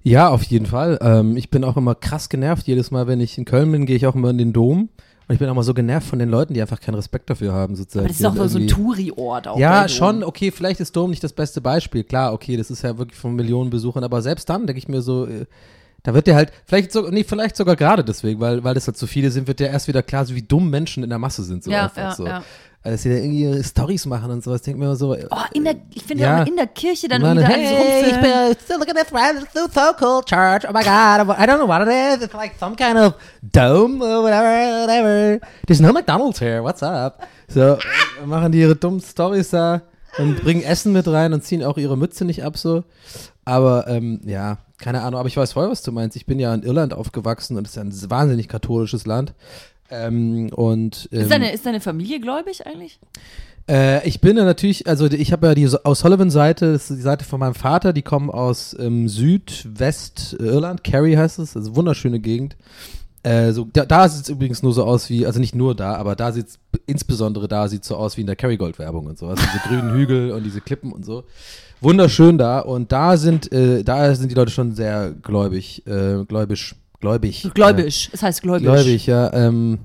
Speaker 2: Ja, auf jeden Fall. Ähm, ich bin auch immer krass genervt. Jedes Mal, wenn ich in Köln bin, gehe ich auch immer in den Dom. Und ich bin auch mal so genervt von den Leuten, die einfach keinen Respekt dafür haben, sozusagen.
Speaker 1: Aber das ist doch
Speaker 2: Die
Speaker 1: so ein Touri-Ort auch.
Speaker 2: Ja, schon, okay, vielleicht ist Dom nicht das beste Beispiel. Klar, okay, das ist ja wirklich von Millionen Besuchern, aber selbst dann denke ich mir so, äh, da wird dir halt, vielleicht so, nee, vielleicht sogar gerade deswegen, weil, weil das halt so viele sind, wird dir erst wieder klar, so wie dumm Menschen in der Masse sind, so
Speaker 1: Ja,
Speaker 2: einfach
Speaker 1: ja,
Speaker 2: so.
Speaker 1: ja.
Speaker 2: Also, dass sie da irgendwie ihre Stories machen und sowas, denke mir immer so,
Speaker 1: Oh, in der, ich finde
Speaker 2: Ja.
Speaker 1: ja. in der Kirche dann
Speaker 2: Mann,
Speaker 1: wieder
Speaker 2: hey,
Speaker 1: alles
Speaker 2: ich bin, still look at this, right? It's so, so cool, church. Oh my God, I don't know what it is. It's like some kind of dome or whatever, whatever. There's no McDonald's here. What's up? So, äh, machen die ihre dummen Stories da und bringen Essen mit rein und ziehen auch ihre Mütze nicht ab, so. Aber, ähm, ja, keine Ahnung. Aber ich weiß voll, was du meinst. Ich bin ja in Irland aufgewachsen und es ist ja ein wahnsinnig katholisches Land. Ähm, und, ähm,
Speaker 1: Ist deine, ist deine Familie gläubig eigentlich?
Speaker 2: äh, ich bin ja natürlich, also ich habe ja die aus Sullivan-Seite, das ist die Seite von meinem Vater, die kommen aus ähm, Südwest-Irland, Kerry heißt es, also wunderschöne Gegend. Äh, so, da, da sieht es übrigens nur so aus wie, also nicht nur da, aber da sieht es, insbesondere da sieht so aus wie in der Kerrygold-Werbung und sowas. Diese grünen Hügel und diese Klippen und so. Wunderschön da und da sind, äh, da sind die Leute schon sehr gläubig, äh, gläubisch, gläubig. Äh,
Speaker 1: Gläubig. Es heißt gläubig.
Speaker 2: Gläubig, ja. Ähm,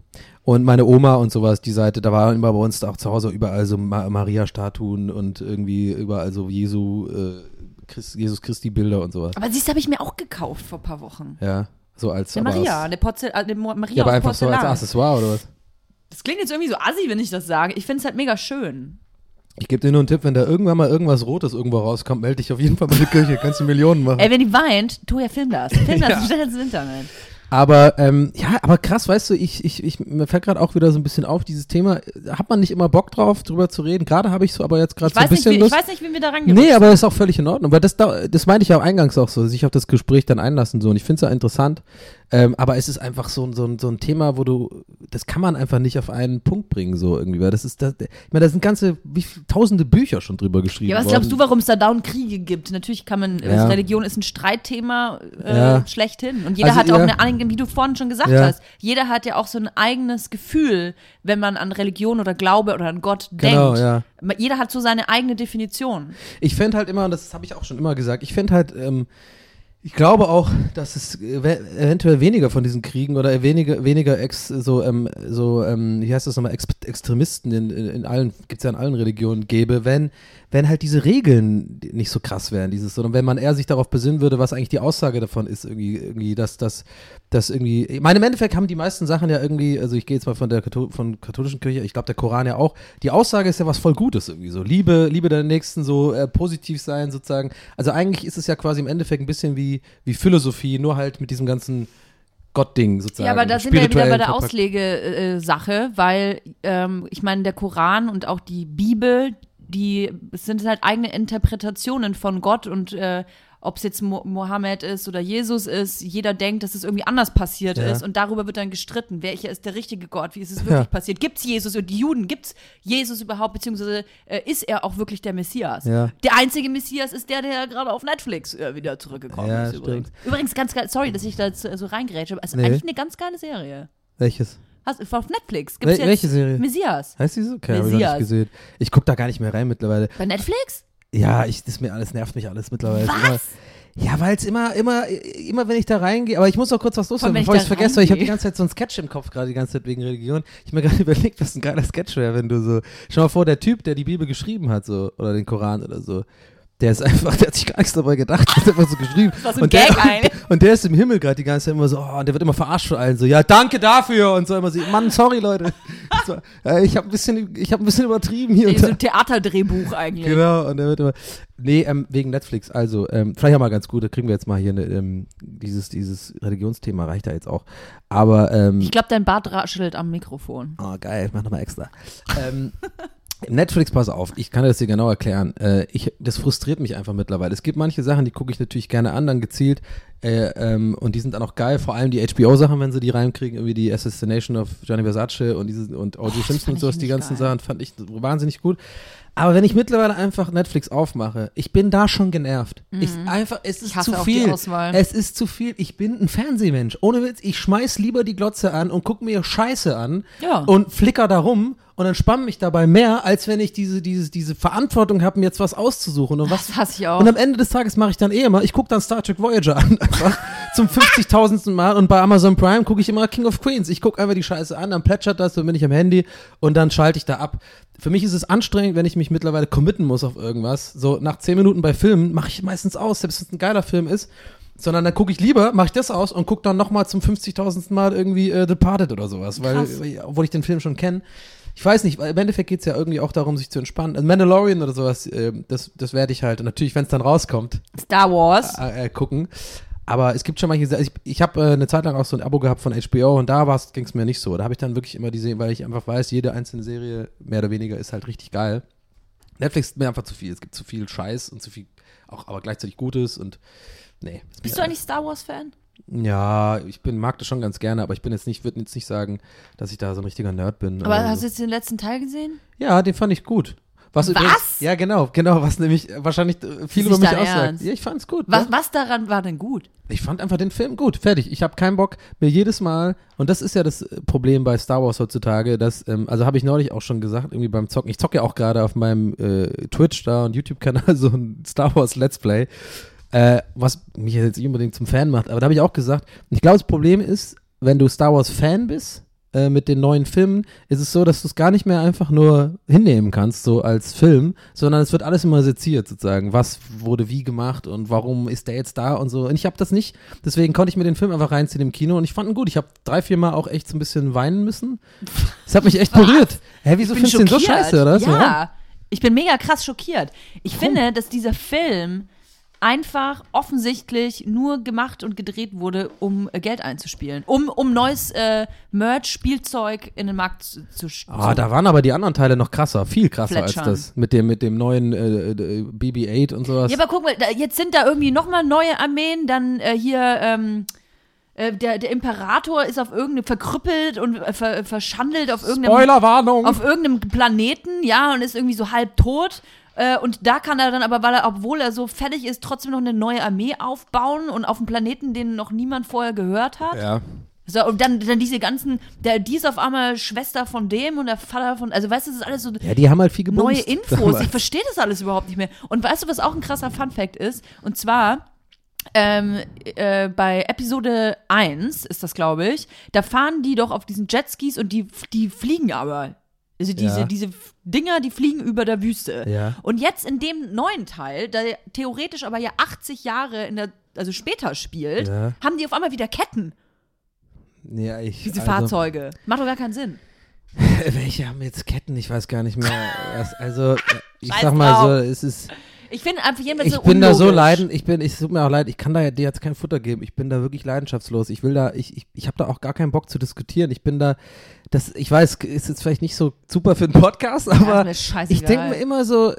Speaker 2: und meine Oma und sowas, die Seite, da war immer bei uns auch zu Hause überall so Ma Maria-Statuen und irgendwie überall so Jesu, äh, Christ, Jesus Christi-Bilder und sowas.
Speaker 1: Aber siehst du, habe ich mir auch gekauft vor ein paar Wochen.
Speaker 2: Ja, so als.
Speaker 1: Eine
Speaker 2: aber
Speaker 1: Maria,
Speaker 2: Aus,
Speaker 1: eine, Porzel äh, eine Maria
Speaker 2: ja, aber einfach so als
Speaker 1: Porzellan.
Speaker 2: Accessoire oder was?
Speaker 1: das klingt jetzt irgendwie so assi, wenn ich das sage. Ich finde es halt mega schön.
Speaker 2: Ich gebe dir nur einen Tipp, wenn da irgendwann mal irgendwas Rotes irgendwo rauskommt, melde dich auf jeden Fall bei der Kirche, kannst du Millionen machen.
Speaker 1: Ey, wenn die weint, tu ja, film das. Film das,
Speaker 2: Ja.
Speaker 1: stell das ins Internet.
Speaker 2: Aber ähm, ja, aber krass, weißt du, ich, ich, ich mir fällt gerade auch wieder so ein bisschen auf, dieses Thema, hat man nicht immer Bock drauf, drüber zu reden. Gerade habe ich so, aber jetzt gerade
Speaker 1: Ich
Speaker 2: so ein
Speaker 1: weiß, nicht,
Speaker 2: bisschen
Speaker 1: wie, ich
Speaker 2: Lust.
Speaker 1: weiß nicht, wie wir da rangerutscht
Speaker 2: Nee, aber das ist auch völlig in Ordnung, weil das, da, das meinte ich ja eingangs auch so, sich auf das Gespräch dann einlassen so und ich finde es ja interessant, ähm, aber es ist einfach so, ein- so, so ein Thema, wo du, das kann man einfach nicht auf einen Punkt bringen so irgendwie, weil das ist, das, ich meine, da sind ganze, wie viel, tausende Bücher schon drüber geschrieben
Speaker 1: Ja, was
Speaker 2: worden.
Speaker 1: glaubst du, warum es da dauernd Kriege gibt? Natürlich kann man,
Speaker 2: Ja.
Speaker 1: Religion ist ein Streitthema äh,
Speaker 2: Ja.
Speaker 1: schlechthin. Und jeder
Speaker 2: Also,
Speaker 1: hat auch
Speaker 2: ja.
Speaker 1: eine eigene, wie du vorhin schon gesagt hast, jeder hat ja auch so ein eigenes Gefühl, wenn man an Religion oder Glaube oder an Gott
Speaker 2: Genau,
Speaker 1: denkt.
Speaker 2: ja.
Speaker 1: Jeder hat so seine eigene Definition.
Speaker 2: Ich fände halt immer, und das habe ich auch schon immer gesagt, ich fände halt, ähm, Ich glaube auch, dass es ev- eventuell weniger von diesen Kriegen oder weniger, weniger ex, so, ähm, so ähm, wie heißt das nochmal, ex Extremisten in, in allen, gibt es ja in allen Religionen gäbe, wenn, wenn halt diese Regeln nicht so krass wären, dieses, sondern wenn man eher sich darauf besinnen würde, was eigentlich die Aussage davon ist, irgendwie, irgendwie, dass das, dass irgendwie, ich meine, im Endeffekt haben die meisten Sachen ja irgendwie, also ich gehe jetzt mal von der von katholischen Kirche, ich glaube der Koran ja auch, die Aussage ist ja was voll Gutes irgendwie so, Liebe, Liebe deinen Nächsten, so äh, positiv sein sozusagen. Also eigentlich ist es ja quasi im Endeffekt ein bisschen wie, wie Philosophie, nur halt mit diesem ganzen Gottding sozusagen.
Speaker 1: Ja, aber da sind wir ja wieder bei der. Auslegesache, weil ähm, ich meine, der Koran und auch die Bibel, die es sind halt eigene Interpretationen von Gott und äh, ob es jetzt Mo Mohammed ist oder Jesus ist, jeder denkt, dass es irgendwie anders passiert
Speaker 2: Ja.
Speaker 1: ist und darüber wird dann gestritten, welcher ist der richtige Gott, wie ist es wirklich
Speaker 2: Ja.
Speaker 1: passiert, gibt es Jesus und die Juden, gibt es Jesus überhaupt, beziehungsweise äh, ist er auch wirklich der Messias?
Speaker 2: Ja.
Speaker 1: Der einzige Messias ist der, der gerade auf Netflix äh, wieder zurückgekommen
Speaker 2: Ja,
Speaker 1: ist übrigens.
Speaker 2: stimmt.
Speaker 1: Übrigens, ganz geil, sorry, dass ich da jetzt, so reingrätsche, aber es ist
Speaker 2: Nee.
Speaker 1: eigentlich eine ganz geile Serie.
Speaker 2: Welches?
Speaker 1: Hast, auf Netflix gibt's
Speaker 2: Wel
Speaker 1: jetzt
Speaker 2: welche Serie?
Speaker 1: Messias.
Speaker 2: Heißt die so? Okay, habe ich noch nicht gesehen. Ich gucke da gar nicht mehr rein mittlerweile.
Speaker 1: Bei Netflix?
Speaker 2: Ja, ich, das mir alles nervt mich alles mittlerweile.
Speaker 1: Was?
Speaker 2: Immer, ja, weil es immer, immer, immer, wenn ich da reingehe, aber ich muss noch kurz was loswerden, bevor ich es vergesse, weil ich habe die ganze Zeit so einen Sketch im Kopf, gerade die ganze Zeit wegen Religion. Ich habe mir gerade überlegt, was ein geiler Sketch wäre, wenn du so, schau mal vor, der Typ, der die Bibel geschrieben hat, so, oder den Koran oder so, der ist einfach, der hat sich gar nichts dabei gedacht, der ist einfach so geschrieben.
Speaker 1: ein
Speaker 2: und, der,
Speaker 1: Gag eigentlich.
Speaker 2: und der ist im Himmel gerade die ganze Zeit immer so, oh, und der wird immer verarscht von allen, so, ja, danke dafür und so immer so, Mann, sorry, Leute. So, äh, ich habe ein bisschen, ich habe ein bisschen übertrieben hier und
Speaker 1: So ein Theaterdrehbuch eigentlich.
Speaker 2: Genau, und er wird immer. Nee, ähm, wegen Netflix. Also, ähm, vielleicht auch mal ganz gut, da kriegen wir jetzt mal hier eine, ähm, dieses, dieses Religionsthema reicht da jetzt auch. Aber, ähm,
Speaker 1: Ich glaube, dein Bart raschelt am Mikrofon.
Speaker 2: oh geil, mach nochmal extra. ähm, Netflix, pass auf, ich kann dir das dir genau erklären. Äh, ich, das frustriert mich einfach mittlerweile. Es gibt manche Sachen, die gucke ich natürlich gerne an, dann gezielt. Äh, ähm, und die sind dann auch geil, vor allem die HBO-Sachen, wenn sie die reinkriegen, irgendwie die Assassination of Gianni Versace und, diese, und O.J. Simpson und sowas, die ganzen
Speaker 1: geil.
Speaker 2: Sachen fand ich wahnsinnig gut. Aber wenn ich mittlerweile einfach Netflix aufmache, ich bin da schon genervt. Ich einfach, es ist
Speaker 1: Mhm.
Speaker 2: Zu viel. Es ist zu viel. Ich bin ein Fernsehmensch. Ohne Witz, ich schmeiß lieber die Glotze an und guck mir Scheiße an
Speaker 1: Ja.
Speaker 2: und flicker da rum und entspann mich dabei mehr, als wenn ich diese, diese, diese Verantwortung habe, mir jetzt was auszusuchen. Und was
Speaker 1: Das hasse ich auch.
Speaker 2: und am Ende des Tages mache ich dann eh immer, ich gucke dann Star Trek Voyager an, einfach zum 50.000. Mal und bei Amazon Prime gucke ich immer King of Queens. Ich gucke einfach die Scheiße an, dann plätschert das, dann bin ich am Handy und dann schalte ich da ab. Für mich ist es anstrengend, wenn ich mich mittlerweile committen muss auf irgendwas. So nach 10 Minuten bei Filmen mache ich meistens aus, selbst wenn es ein geiler Film ist. Sondern dann gucke ich lieber, mache ich das aus und gucke dann nochmal zum 50.000. Mal irgendwie äh, Departed oder sowas, weil, weil, obwohl ich den Film schon kenne. Ich weiß nicht, weil im Endeffekt geht es ja irgendwie auch darum, sich zu entspannen. Also Mandalorian oder sowas, äh, das, das werde ich halt, und natürlich, wenn es dann rauskommt,
Speaker 1: Star Wars.
Speaker 2: äh, äh, gucken. Aber es gibt schon manche, Sa- ich, ich habe äh, eine Zeit lang auch so ein Abo gehabt von HBO und da ging es mir nicht so. Da habe ich dann wirklich immer die Serie, weil ich einfach weiß, jede einzelne Serie mehr oder weniger ist halt richtig geil. Netflix ist mir einfach zu viel. Es gibt zu viel Scheiß und zu viel, auch aber gleichzeitig Gutes und nee. ist
Speaker 1: Bist du eigentlich Star Wars-Fan?
Speaker 2: Ja, ich bin, mag das schon ganz gerne, aber ich bin jetzt nicht, würde jetzt nicht sagen, dass ich da so ein richtiger Nerd bin.
Speaker 1: Aber
Speaker 2: oder
Speaker 1: hast
Speaker 2: so.
Speaker 1: du jetzt den letzten Teil gesehen?
Speaker 2: Ja, den fand ich gut. Was? Übrigens, ja, genau, genau, was nämlich äh, wahrscheinlich äh, viel
Speaker 1: ist
Speaker 2: über mich aussagt.
Speaker 1: Ernst.
Speaker 2: Ja, ich fand's gut.
Speaker 1: Was,
Speaker 2: ja.
Speaker 1: was daran war denn gut?
Speaker 2: Ich fand einfach den Film gut, fertig. Ich habe keinen Bock, mir jedes Mal, und das ist ja das äh, Problem bei Star Wars heutzutage, dass, ähm, also habe ich neulich auch schon gesagt, irgendwie beim Zocken, ich zocke ja auch gerade auf meinem äh, Twitch da und YouTube-Kanal so ein Star Wars Let's Play, äh, was mich jetzt nicht unbedingt zum Fan macht, aber da habe ich auch gesagt, ich glaube, das Problem ist, wenn du Star Wars Fan bist, äh, mit den neuen Filmen, ist es so, dass du es gar nicht mehr einfach nur hinnehmen kannst, so als Film, sondern es wird alles immer seziert sozusagen. Was wurde wie gemacht und warum ist der jetzt da und so. Und ich habe das nicht, deswegen konnte ich mir den Film einfach reinziehen im Kino und ich fand ihn gut. Ich habe drei, vier Mal auch echt so ein bisschen weinen müssen. Das hat mich echt berührt. Hä, wieso findest du den so scheiße, oder? Warum?
Speaker 1: Ja, ich bin mega krass schockiert. Ich finde, dass dieser Film einfach offensichtlich nur gemacht und gedreht wurde, um äh, Geld einzuspielen. Um, um neues äh, Merch, Spielzeug in den Markt zu, zu
Speaker 2: Ah, da waren aber die anderen Teile noch krasser, viel krasser
Speaker 1: Fletschern.
Speaker 2: als das. Mit dem, mit dem neuen äh, äh, BB-8 und sowas.
Speaker 1: Ja, aber guck mal, da, jetzt sind da irgendwie nochmal neue Armeen, dann äh, hier, ähm, äh, der, der Imperator ist auf irgendeinem verkrüppelt und ver, verschandelt auf irgendeinem,
Speaker 2: Spoilerwarnung!
Speaker 1: auf irgendeinem Planeten, ja, und ist irgendwie so halb tot. Äh, und da kann er dann aber, weil er, obwohl er so fertig ist, trotzdem noch eine neue Armee aufbauen und auf einem Planeten, den noch niemand vorher gehört hat.
Speaker 2: Ja.
Speaker 1: So, und dann, dann diese ganzen, der, die ist auf einmal Schwester von dem und der Vater von, also weißt du, das ist alles so
Speaker 2: ja, die haben halt viel gebumst.
Speaker 1: neue Infos. Ich verstehe das alles überhaupt nicht mehr. Und weißt du, was auch ein krasser Funfact ist? Und zwar ähm, äh, bei Episode 1 ist das, glaube ich, da fahren die doch auf diesen Jetskis und die, die fliegen aber. Also diese,
Speaker 2: Ja.
Speaker 1: diese Dinger, die fliegen über der Wüste.
Speaker 2: Ja.
Speaker 1: Und jetzt in dem neuen Teil, der theoretisch aber ja 80 Jahre in der, also später spielt,
Speaker 2: Ja.
Speaker 1: haben die auf einmal wieder Ketten,
Speaker 2: Ja, ich,
Speaker 1: diese
Speaker 2: also,
Speaker 1: Fahrzeuge. Macht doch gar keinen Sinn.
Speaker 2: Welche haben jetzt Ketten? Ich weiß gar nicht mehr. Also, ich
Speaker 1: Scheiß
Speaker 2: sag mal
Speaker 1: drauf.
Speaker 2: so, es ist.
Speaker 1: Ich finde einfach jedenfalls
Speaker 2: Ich
Speaker 1: so
Speaker 2: bin da so
Speaker 1: unlogisch.
Speaker 2: leiden, ich bin, ich tut mir auch leid, ich kann da dir jetzt kein Futter geben. Ich bin da wirklich leidenschaftslos. Ich will da, ich, ich, ich habe da auch gar keinen Bock zu diskutieren. Ich bin da, das, ich weiß, ist jetzt vielleicht nicht so super für einen Podcast, aber
Speaker 1: mir
Speaker 2: ich denke mir immer so,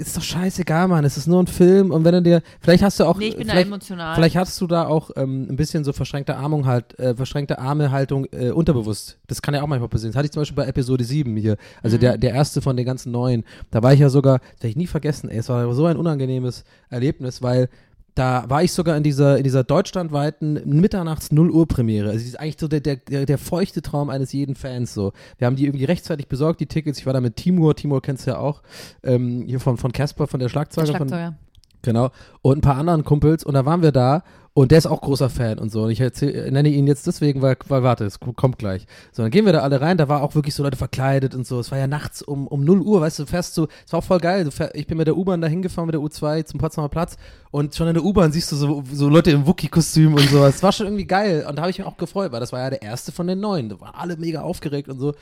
Speaker 2: ist doch scheißegal, Mann. Es ist nur ein Film und wenn du dir, vielleicht hast du auch,
Speaker 1: Nee, ich bin da
Speaker 2: vielleicht,
Speaker 1: emotional.
Speaker 2: Vielleicht hattest du da auch ähm, ein bisschen so verschränkte Armung halt, äh, verschränkte Armehaltung äh, unterbewusst. Das kann ja auch manchmal passieren. Das hatte ich zum Beispiel bei Episode 7 hier, also
Speaker 1: Mhm.
Speaker 2: der, der erste von den ganzen neuen. Da war ich ja sogar, das werde ich nie vergessen, ey, es war so ein unangenehmes Erlebnis, weil da war ich sogar in dieser, in dieser deutschlandweiten Mitternachts 0 Uhr Premiere. Also das ist eigentlich so der, der, der, der feuchte Traum eines jeden Fans so. Wir haben die irgendwie rechtzeitig besorgt, die Tickets. Ich war da mit Timur, Timur kennst du ja auch, ähm, hier von, von Casper, von der Schlagzeuger. Von,
Speaker 1: Schlagzeuger.
Speaker 2: Genau. Und ein paar anderen Kumpels. Und da waren wir da. Und der ist auch großer Fan und so. Und ich erzähl, nenne ihn jetzt deswegen, weil, weil warte, es kommt gleich. So, dann gehen wir da alle rein. Da war auch wirklich so Leute verkleidet und so. Es war ja nachts um, um 0 Uhr, weißt du, du fährst so, es war auch voll geil. Du fähr, ich bin mit der U-Bahn da hingefahren, mit der U2 zum Potsdamer Platz. Und schon in der U-Bahn siehst du so, so Leute im Wookie-Kostüm und sowas. Es war schon irgendwie geil. Und da habe ich mich auch gefreut, weil das war ja der erste von den neuen. Da waren alle mega aufgeregt und so.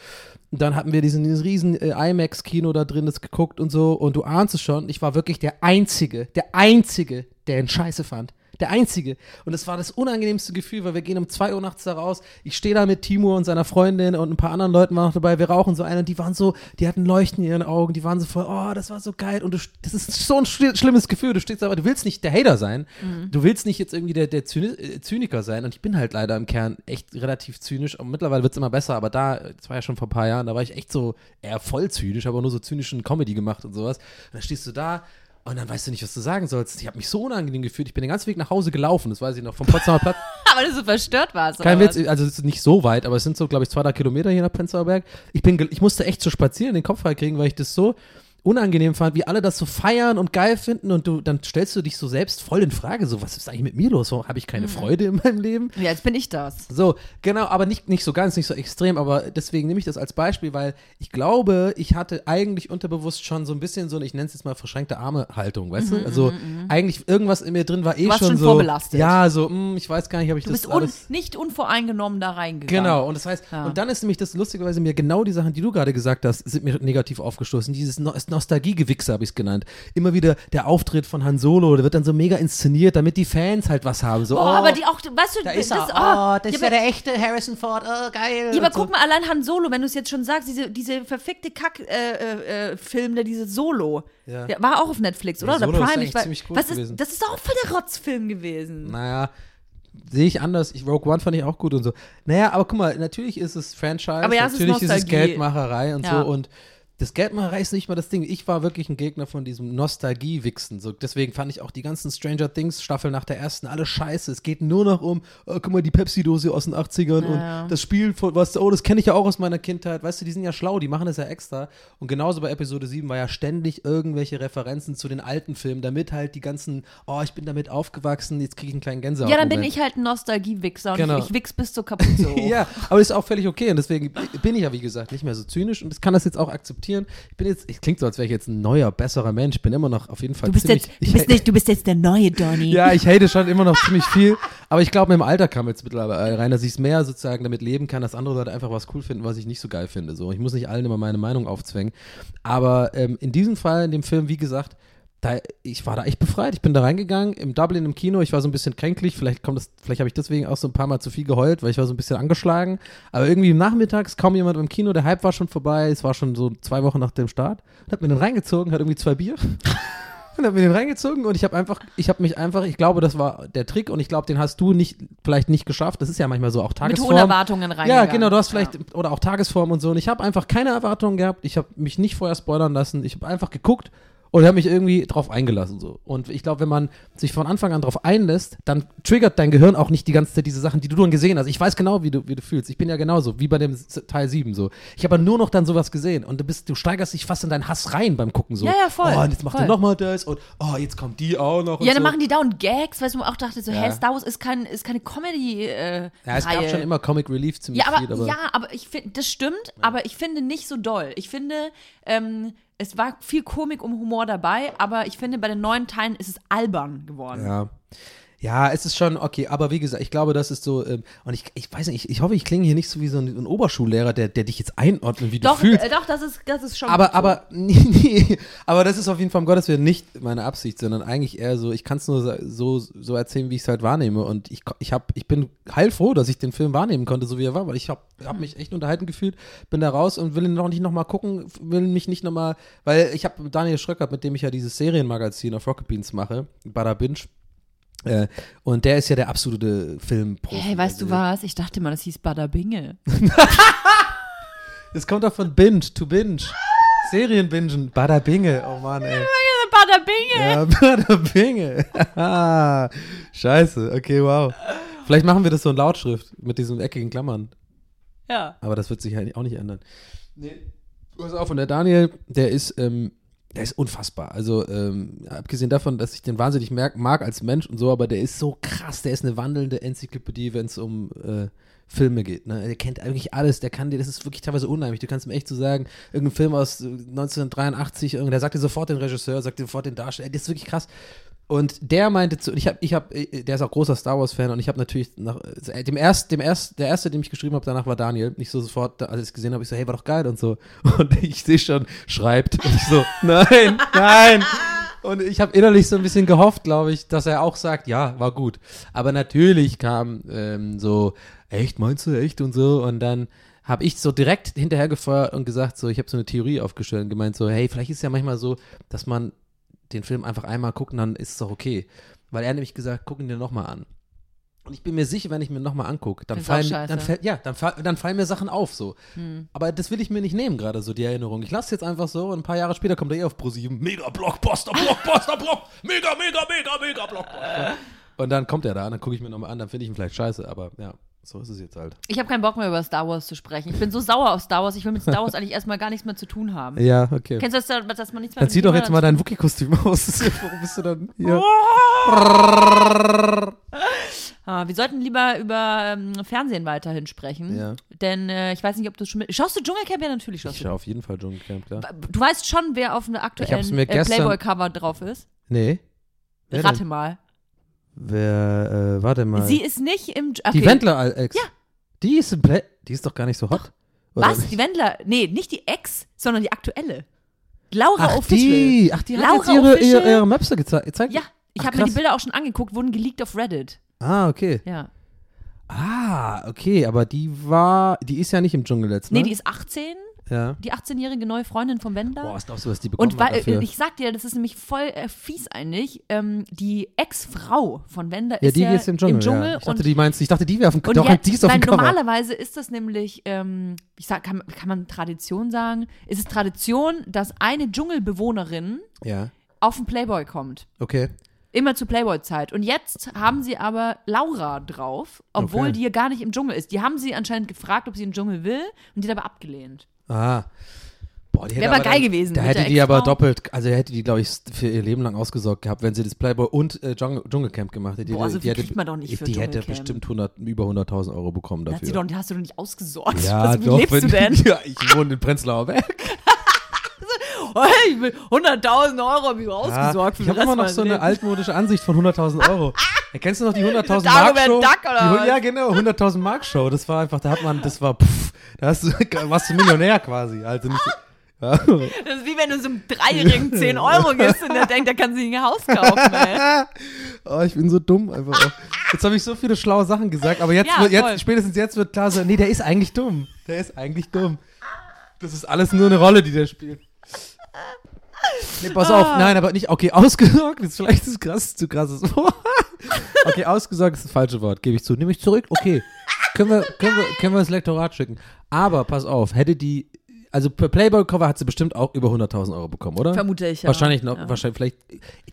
Speaker 2: Und dann hatten wir diesen, dieses riesen äh, IMAX-Kino da drin, das geguckt und so. Und du ahnst es schon, ich war wirklich der Einzige, der Einzige, der ihn scheiße fand. Der Einzige. Und es war das unangenehmste Gefühl, weil wir gehen um 2 Uhr nachts da raus. Ich stehe da mit Timur und seiner Freundin und ein paar anderen Leuten waren noch dabei. Wir rauchen so einen und die waren so, die hatten Leuchten in ihren Augen. Die waren so voll, oh, das war so geil. Und du, das ist so ein schli- schlimmes Gefühl. Du stehst aber, du willst nicht der Hater sein. Du willst nicht jetzt irgendwie der, der äh, Zyniker sein. Und ich bin halt leider im Kern echt relativ zynisch. Und mittlerweile wird es immer besser. Aber da, das war ja schon vor ein paar Jahren, da war ich echt so eher voll zynisch, aber nur so zynischen Comedy gemacht und sowas. Und dann stehst du da und dann weißt du nicht, was du sagen sollst. Ich habe mich so unangenehm gefühlt. Ich bin den ganzen Weg nach Hause gelaufen, das weiß ich noch, vom Potsdamer Platz.
Speaker 1: Aber du so verstört warst.
Speaker 2: Kein Witz, also es ist nicht so weit, aber es sind so, glaube ich, zwei, drei Kilometer hier nach Prenzlauer Berg. Ich, bin, ich musste echt so spazieren, den Kopf frei kriegen, weil ich das so unangenehm fand, wie alle das so feiern und geil finden und du, dann stellst du dich so selbst voll in Frage, so, was ist eigentlich mit mir los? Warum habe ich keine Freude in meinem Leben?
Speaker 1: Ja, jetzt bin ich das.
Speaker 2: So, genau, aber nicht, nicht so ganz, nicht so extrem, aber deswegen nehme ich das als Beispiel, weil ich glaube, ich hatte eigentlich unterbewusst schon so ein bisschen so, eine, ich nenne es jetzt mal verschränkte Arme-Haltung, weißt du? Also eigentlich irgendwas in mir drin war eh
Speaker 1: Mhm, warst
Speaker 2: schon
Speaker 1: schon
Speaker 2: so.
Speaker 1: vorbelastet.
Speaker 2: Ja, so, mh, ich weiß gar nicht, ob ich
Speaker 1: Du
Speaker 2: das
Speaker 1: bist un nicht unvoreingenommen da reingegangen.
Speaker 2: Genau, und das heißt,
Speaker 1: Ja.
Speaker 2: und dann ist nämlich das lustigerweise mir genau die Sachen, die du gerade gesagt hast, sind mir negativ aufgestoßen. Dieses no Nostalgie-Gewichse habe ich es genannt. Immer wieder der Auftritt von Han Solo, der wird dann so mega inszeniert, damit die Fans halt was haben. So,
Speaker 1: Oh,
Speaker 2: oh,
Speaker 1: aber die auch, weißt du,
Speaker 2: da ist
Speaker 1: das,
Speaker 2: er.
Speaker 1: oh,
Speaker 2: Oh, das
Speaker 1: ja,
Speaker 2: ist ja der echte Harrison Ford. Oh, geil.
Speaker 1: Ja, aber
Speaker 2: so.
Speaker 1: guck mal, allein Han Solo, wenn du es jetzt schon sagst, diese, diese verfickte Kack-Film, äh, äh, der diese Solo,
Speaker 2: Ja.
Speaker 1: der war auch auf Netflix, oder?
Speaker 2: Ja,
Speaker 1: oder
Speaker 2: Solo ist
Speaker 1: Prime,
Speaker 2: eigentlich
Speaker 1: ich weiß.
Speaker 2: ziemlich gut
Speaker 1: was
Speaker 2: gewesen.
Speaker 1: ist, das ist auch voll der Rotzfilm gewesen.
Speaker 2: Naja, sehe ich anders. Ich, Rogue One fand ich auch gut und so. Naja, aber guck mal, natürlich ist es Franchise,
Speaker 1: Aber ja, es ist
Speaker 2: natürlich ist es. Geldmacherei und
Speaker 1: Ja.
Speaker 2: so und das Geldmacherei ist nicht mal das Ding. Ich war wirklich ein Gegner von diesem Nostalgie-Wichsen. So, deswegen fand ich auch die ganzen Stranger Things-Staffeln nach der ersten alle scheiße. Es geht nur noch um, oh, guck mal, die Pepsi-Dose aus den 80ern
Speaker 1: Ja.
Speaker 2: und das Spiel, von, was, oh, das kenne ich ja auch aus meiner Kindheit. Weißt du, die sind ja schlau, die machen das ja extra. Und genauso bei Episode 7 war ja ständig irgendwelche Referenzen zu den alten Filmen, damit halt die ganzen, oh, ich bin damit aufgewachsen, jetzt kriege ich einen kleinen Gänsehaut.
Speaker 1: Ja, dann bin ich halt ein Nostalgie-Wichser und
Speaker 2: Genau.
Speaker 1: ich, ich wichs bis zur Kapuze.
Speaker 2: Ja, aber ist auch völlig okay und deswegen bin ich ja, wie gesagt, nicht mehr so zynisch und ich kann das jetzt auch akzeptieren. Ich bin jetzt, es klingt so, als wäre ich jetzt ein neuer, besserer Mensch. Ich bin immer noch auf jeden Fall
Speaker 1: Du bist,
Speaker 2: ziemlich,
Speaker 1: jetzt,
Speaker 2: ich,
Speaker 1: du, bist nicht, du bist jetzt der neue Donny.
Speaker 2: Ja, ich hate schon immer noch ziemlich viel, aber ich glaube, mit dem Alter kam jetzt mittlerweile rein, dass ich es mehr sozusagen damit leben kann, dass andere Leute einfach was cool finden, was ich nicht so geil finde. So, ich muss nicht allen immer meine Meinung aufzwängen. Aber ähm, in diesem Fall, in dem Film, wie gesagt, da, ich war da echt befreit. Ich bin da reingegangen, im Dublin im Kino, ich war so ein bisschen kränklich, vielleicht kommt das, vielleicht habe ich deswegen auch so ein paar Mal zu viel geheult, weil ich war so ein bisschen angeschlagen. Aber irgendwie nachmittags kaum jemand im Kino, der Hype war schon vorbei, es war schon so zwei Wochen nach dem Start. Und hat mir den reingezogen, hat irgendwie zwei Bier. Und hab mir den reingezogen und ich habe einfach, ich habe mich einfach, ich glaube, das war der Trick und ich glaube, den hast du nicht, vielleicht nicht geschafft. Das ist ja manchmal so auch
Speaker 1: Mit
Speaker 2: Tagesform.
Speaker 1: hohen Erwartungen
Speaker 2: Ja,
Speaker 1: reingegangen.
Speaker 2: genau, du hast vielleicht,
Speaker 1: Ja.
Speaker 2: oder auch Tagesform und so. Und ich habe einfach keine Erwartungen gehabt. Ich habe mich nicht vorher spoilern lassen. Ich habe einfach geguckt Und habe mich irgendwie drauf eingelassen so. Und ich glaube, wenn man sich von Anfang an drauf einlässt, dann triggert dein Gehirn auch nicht die ganze Zeit diese Sachen, die du dann gesehen hast. Ich weiß genau, wie du, wie du fühlst. Ich bin ja genauso, wie bei dem Teil 7 so. Ich habe nur noch dann sowas gesehen und du bist, du steigerst dich fast in deinen Hass rein beim Gucken so.
Speaker 1: Ja, ja, voll,
Speaker 2: Oh, und jetzt macht
Speaker 1: voll.
Speaker 2: er nochmal das und oh, jetzt kommt die auch noch. und
Speaker 1: Ja, dann
Speaker 2: so.
Speaker 1: machen die dauernd Gags, weil ich mir auch dachte, so,
Speaker 2: Ja.
Speaker 1: hä, Star Wars ist, kein, ist keine Comedy äh,
Speaker 2: Ja, es
Speaker 1: Reihe.
Speaker 2: gab schon immer Comic Relief ziemlich
Speaker 1: Ja, aber,
Speaker 2: viel, aber
Speaker 1: ja, aber ich finde, das stimmt, aber ich finde nicht so doll. Ich finde, ähm, es war viel Komik und Humor dabei, aber ich finde, bei den neuen Teilen ist es albern geworden.
Speaker 2: Ja. Ja, es ist schon okay, aber wie gesagt, ich glaube, das ist so, ähm, und ich, ich weiß nicht, ich, ich hoffe, ich klinge hier nicht so wie so ein, ein Oberschullehrer, der, der dich jetzt einordnet, wie
Speaker 1: Doch,
Speaker 2: du fühlst.
Speaker 1: äh, doch, das ist, das ist schon.
Speaker 2: aber, aber, nee, nee, aber das ist auf jeden Fall, um Gottes Willen, nicht meine Absicht, sondern eigentlich eher so, ich kann es nur so, so erzählen, wie ich es halt wahrnehme. Und ich, ich, hab, ich bin heilfroh, dass ich den Film wahrnehmen konnte, so wie er war, weil ich habe hab mich echt unterhalten gefühlt, bin da raus und will ihn noch nicht nochmal gucken, will mich nicht nochmal, weil ich habe Daniel Schröckert, mit dem ich ja dieses Serienmagazin auf Rocket Beans mache, Bada Binge, äh, und der ist ja der absolute Filmprofi.
Speaker 1: Hey, weißt du
Speaker 2: Also,
Speaker 1: was? Ich dachte mal, das hieß Badabinge.
Speaker 2: Das kommt doch von Binge to Binge. Serienbingen. Bada Binge. Oh Mann, ey.
Speaker 1: Badabinge!
Speaker 2: Ja, Bada Binge. Scheiße. Okay, wow. Vielleicht machen wir das so in Lautschrift mit diesen eckigen Klammern.
Speaker 1: Ja.
Speaker 2: Aber das wird sich halt auch nicht ändern. Nee. Pass auf, und der Daniel, der ist, ähm, der ist unfassbar. Also, ähm, abgesehen davon, dass ich den wahnsinnig merk, mag als Mensch und so, aber der ist so krass, der ist eine wandelnde Enzyklopädie, wenn es um äh, Filme geht. Ne? Der kennt eigentlich alles, der kann dir, das ist wirklich teilweise unheimlich. Du kannst mir echt so sagen, irgendein Film aus äh, 1983, irgend- der sagt dir sofort den Regisseur, sagt dir sofort den Darsteller, das ist wirklich krass. Und der meinte zu, ich habe, ich habe, der ist auch großer Star Wars Fan und ich habe natürlich nach äh, dem erst, dem erst, der erste, dem ich geschrieben habe, danach war Daniel. Nicht so sofort, als ich es gesehen habe, ich so, hey, war doch geil und so. Und ich sehe schon, schreibt und ich so, nein, nein. Und ich habe innerlich so ein bisschen gehofft, glaube ich, dass er auch sagt, ja, war gut. Aber natürlich kam ähm, so, echt, meinst du, echt und so. Und dann habe ich so direkt hinterher gefeuert und gesagt, so, ich habe so eine Theorie aufgestellt und gemeint, so, hey, vielleicht ist ja manchmal so, dass man den Film einfach einmal guckt und dann ist es doch okay. Weil er nämlich gesagt, guck ihn dir nochmal an. Und ich bin mir sicher, wenn ich mir nochmal angucke, dann
Speaker 1: Find's
Speaker 2: fallen, dann ja, dann, fall, dann fallen mir Sachen auf so. Aber das will ich mir nicht nehmen, gerade so die Erinnerung. Ich lasse jetzt einfach so und ein paar Jahre später kommt er eh auf Pro7. Mega Blockbuster, Blockbuster, Block, mega, mega, mega, mega Blockbuster. Und dann kommt er da und dann gucke ich mir nochmal an, dann finde ich ihn vielleicht scheiße, aber ja, so ist es jetzt halt.
Speaker 1: Ich habe keinen Bock mehr über Star Wars zu sprechen. Ich bin so sauer auf Star Wars. Ich will mit Star Wars eigentlich erstmal gar nichts mehr zu tun haben.
Speaker 2: Ja, okay.
Speaker 1: Kennst du das, dass man nichts mehr
Speaker 2: Dann
Speaker 1: mit
Speaker 2: zieh doch jetzt mal
Speaker 1: zu-
Speaker 2: dein Wookie-Kostüm aus. Warum bist du dann hier?
Speaker 1: Ah, wir sollten lieber über ähm, Fernsehen weiterhin sprechen.
Speaker 2: Ja.
Speaker 1: Denn äh, ich weiß nicht, ob du schon mit. Schaust du Dschungelcamp? Ja, natürlich schaust
Speaker 2: Ich
Speaker 1: du.
Speaker 2: schaue auf jeden Fall Dschungelcamp, klar.
Speaker 1: Du weißt schon, wer auf einem
Speaker 2: Ich
Speaker 1: aktuellen äh, Playboy-Cover drauf ist?
Speaker 2: Nee. Wer
Speaker 1: Rate
Speaker 2: denn?
Speaker 1: mal.
Speaker 2: Wer, äh, warte mal.
Speaker 1: Sie ist nicht im. Dsch-
Speaker 2: Die
Speaker 1: okay.
Speaker 2: Wendler-Ex. Ja. Die ist. Die ist doch gar nicht so hot. Oder
Speaker 1: Was?
Speaker 2: nicht?
Speaker 1: Die Wendler? Nee, nicht die Ex, sondern die aktuelle. Laura
Speaker 2: Ach,
Speaker 1: Official.
Speaker 2: die. Ach, die hat
Speaker 1: Laura
Speaker 2: jetzt ihre,
Speaker 1: Official.
Speaker 2: ihre, ihre Möpse geze gezeigt.
Speaker 1: Ja, ich habe mir die. Bilder auch schon angeguckt, wurden geleakt auf Reddit.
Speaker 2: Ah, okay.
Speaker 1: Ja.
Speaker 2: Ah, okay, aber die war, die ist ja nicht im Dschungel jetzt, ne?
Speaker 1: Nee, die ist 18,
Speaker 2: ja.
Speaker 1: die 18-jährige neue Freundin von Wendler.
Speaker 2: Boah, was glaubst du, was die bekommen
Speaker 1: Und weil,
Speaker 2: dafür?
Speaker 1: ich sag dir, das ist nämlich voll äh, fies eigentlich, ähm, die Ex-Frau von Wender
Speaker 2: ja,
Speaker 1: ist
Speaker 2: die
Speaker 1: ja
Speaker 2: ist im Dschungel. ja. Ich dachte, die meinst, ich dachte, die wäre auf dem
Speaker 1: und
Speaker 2: doch,
Speaker 1: jetzt,
Speaker 2: die ist auf
Speaker 1: nein,
Speaker 2: dem Cover.
Speaker 1: normalerweise ist das nämlich, ähm, ich sag, kann, kann man Tradition sagen, ist es Tradition, dass eine Dschungelbewohnerin
Speaker 2: Ja,
Speaker 1: auf den Playboy kommt.
Speaker 2: okay.
Speaker 1: Immer zur Playboy-Zeit. Und jetzt haben sie aber Laura drauf, obwohl
Speaker 2: Okay.
Speaker 1: die ja gar nicht im Dschungel ist. Die haben sie anscheinend gefragt, ob sie im Dschungel will und die hat aber abgelehnt.
Speaker 2: Ah. Boah, die hätte
Speaker 1: Wär aber
Speaker 2: aber
Speaker 1: geil
Speaker 2: dann-
Speaker 1: gewesen
Speaker 2: Da hätte die aber doppelt, also hätte die, glaube ich, für ihr Leben lang ausgesorgt gehabt, wenn sie das Playboy und äh, Dschungel, Dschungelcamp gemacht hätte.
Speaker 1: Boah,
Speaker 2: die,
Speaker 1: so
Speaker 2: die
Speaker 1: viel
Speaker 2: hätte,
Speaker 1: man doch nicht für
Speaker 2: Die hätte bestimmt 100, über 100.000 Euro bekommen
Speaker 1: Da hat sie
Speaker 2: dafür.
Speaker 1: doch, die hast du doch nicht ausgesorgt.
Speaker 2: ja,
Speaker 1: Was, wie
Speaker 2: doch.
Speaker 1: lebst
Speaker 2: wenn,
Speaker 1: du denn?
Speaker 2: Ja, ich wohne in Prenzlauer Berg.
Speaker 1: Hey, ich will 100.000 Euro habe ich
Speaker 2: Ja,
Speaker 1: ausgesorgt für
Speaker 2: ich habe immer noch so eine altmodische Ansicht von 100.000 Euro. Erkennst du noch die 100.000
Speaker 1: Dagobert
Speaker 2: Mark Show?
Speaker 1: Duck oder
Speaker 2: die? Ja, genau, 100.000 Mark Show. Das war einfach, da hat man, das war, pff, da hast du, warst du Millionär quasi. Also nicht, so- ja.
Speaker 1: Das ist wie wenn du so einem Dreijährigen 10 Euro gibst und der denkt, der kann sich ein Haus kaufen, ey.
Speaker 2: Oh, ich bin so dumm einfach. Auch. Jetzt habe ich so viele schlaue Sachen gesagt, aber jetzt,
Speaker 1: Ja,
Speaker 2: wird- jetzt spätestens jetzt wird klar so, nee, der ist eigentlich dumm. Der ist eigentlich dumm. Das ist alles nur eine Rolle, die der spielt. Nee, pass auf,
Speaker 1: Ah.
Speaker 2: nein, aber nicht, okay, ausgesorgt ist vielleicht das krass, zu krasses Wort. Okay, ausgesorgt ist das falsche Wort, gebe ich zu. Nehme ich zurück, okay. Können wir, können, wir, können wir das Lektorat schicken. Aber pass auf, hätte die also per Playboy-Cover hat sie bestimmt auch über 100.000 Euro bekommen, oder?
Speaker 1: Vermute ich, ja.
Speaker 2: Wahrscheinlich noch,
Speaker 1: Ja.
Speaker 2: wahrscheinlich, vielleicht,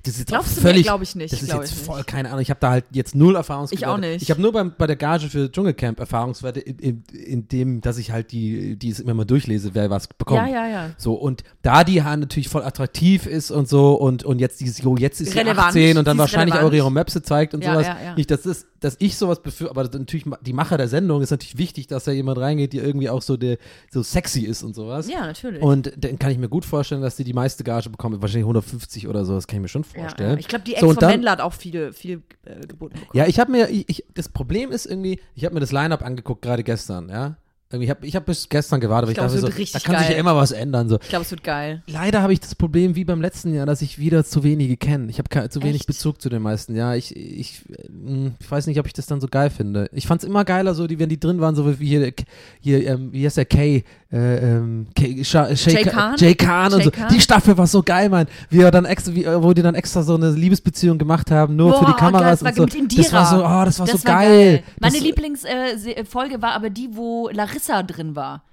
Speaker 2: das ist jetzt
Speaker 1: Glaubst
Speaker 2: auch völlig,
Speaker 1: Glaub ich nicht,
Speaker 2: das ist jetzt
Speaker 1: ich nicht.
Speaker 2: voll, keine Ahnung, ich habe da halt jetzt null Erfahrungswerte.
Speaker 1: Ich auch nicht.
Speaker 2: Ich habe nur beim, bei der Gage für Dschungelcamp Erfahrungswerte in, in, in dem, dass ich halt die, die es immer mal durchlese, wer was bekommt.
Speaker 1: Ja, ja, ja.
Speaker 2: So, und da die Haar natürlich voll attraktiv ist und so und, und jetzt dieses, jo, jetzt ist sie
Speaker 1: Relevant.
Speaker 2: 18 und dann wahrscheinlich
Speaker 1: relevant.
Speaker 2: auch ihre Möpse zeigt und
Speaker 1: Ja,
Speaker 2: sowas.
Speaker 1: ja, ja.
Speaker 2: Nicht, dass, das, dass ich sowas befürchte, aber natürlich die Macher der Sendung ist natürlich wichtig, dass da jemand reingeht, die irgendwie auch so, der, so sexy ist und sowas.
Speaker 1: Ja, natürlich.
Speaker 2: Und dann kann ich mir gut vorstellen, dass die die meiste Gage bekommen, wahrscheinlich 150 oder so, das kann ich mir schon
Speaker 1: ja,
Speaker 2: vorstellen.
Speaker 1: ja. Ich glaube, die Ex
Speaker 2: So,
Speaker 1: von
Speaker 2: dann-
Speaker 1: Wendler hat auch viel, viel äh, geboten bekommen.
Speaker 2: Ja, ich habe mir, ich, ich, das Problem ist irgendwie, ich habe mir das Line-Up angeguckt, gerade gestern, ja. Irgendwie hab, ich habe bis gestern gewartet, aber ich,
Speaker 1: Ich glaub,
Speaker 2: dachte
Speaker 1: es
Speaker 2: so, da kann sich ja
Speaker 1: geil.
Speaker 2: immer was ändern. So.
Speaker 1: Ich glaube, es wird geil.
Speaker 2: Leider habe ich das Problem wie beim letzten Jahr, dass ich wieder zu wenige kenne. Ich habe zu wenig
Speaker 1: Echt?
Speaker 2: Bezug zu den meisten. Ja, ich, ich, äh, mh, ich weiß nicht, ob ich das dann so geil finde. Ich fand es immer geiler, so die, wenn die drin waren, so wie hier, hier ähm, wie heißt der Kay, äh, ähm, Kay Sha
Speaker 1: Jay
Speaker 2: Ka-
Speaker 1: Khan?
Speaker 2: Jay Khan und
Speaker 1: Jay
Speaker 2: so.
Speaker 1: Khan?
Speaker 2: Die Staffel war so geil, Mann. Wie er dann extra, wie, äh, wo die dann extra so eine Liebesbeziehung gemacht haben, nur für die
Speaker 1: Boah,
Speaker 2: Kameras
Speaker 1: geil, das
Speaker 2: und so.
Speaker 1: war mit Indira.
Speaker 2: Das war so, oh, das war so
Speaker 1: war
Speaker 2: geil.
Speaker 1: Meine
Speaker 2: das,
Speaker 1: Lieblingsfolge war aber die, wo Larissa drin war.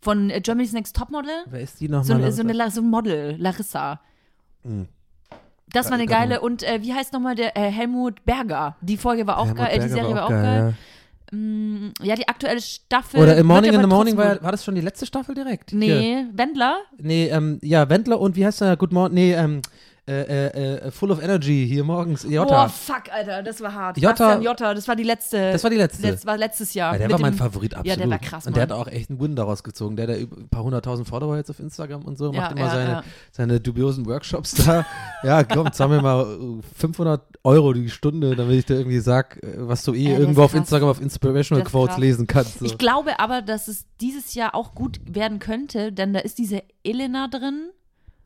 Speaker 1: Von äh, Germany's Next Topmodel.
Speaker 2: Wer ist die nochmal?
Speaker 1: So, ein- so, so ein Model, Larissa.
Speaker 2: Hm.
Speaker 1: Das war eine
Speaker 2: kann
Speaker 1: geile. Und äh, wie heißt nochmal der äh, Helmut Berger? Die Folge war auch
Speaker 2: Helmut
Speaker 1: geil, äh, die Serie war auch
Speaker 2: geil,
Speaker 1: geil.
Speaker 2: ja.
Speaker 1: Mm, ja, die aktuelle Staffel.
Speaker 2: Oder im Morning in the Morning war, war das schon die letzte Staffel direkt? Hier.
Speaker 1: Nee, Wendler?
Speaker 2: Nee, ähm, ja, Wendler und wie heißt der? Good Morning, nee, ähm, äh, äh, äh, Full of Energy hier morgens, Jota.
Speaker 1: Boah, fuck, Alter, das war hart.
Speaker 2: Jota-
Speaker 1: Jota, das war die letzte.
Speaker 2: Das war die letzte.
Speaker 1: Das war letztes Jahr.
Speaker 2: ja, der war mein
Speaker 1: dem-
Speaker 2: Favorit, absolut.
Speaker 1: Ja, der war krass,
Speaker 2: Und der hat
Speaker 1: Mann.
Speaker 2: auch echt einen Win daraus gezogen. Der hat ja ein paar hunderttausend Follower jetzt auf Instagram und so,
Speaker 1: Ja,
Speaker 2: macht immer
Speaker 1: ja,
Speaker 2: seine,
Speaker 1: ja.
Speaker 2: seine dubiosen Workshops da. ja, komm, zahlen wir mal äh, 500 Euro die Stunde, damit ich dir irgendwie sag, äh, was du eh
Speaker 1: Ja,
Speaker 2: irgendwo auf. Instagram auf Inspirational
Speaker 1: ist
Speaker 2: Quotes
Speaker 1: krass.
Speaker 2: lesen kannst. So.
Speaker 1: Ich glaube aber, dass es dieses Jahr auch gut werden könnte, denn da ist diese Elena drin.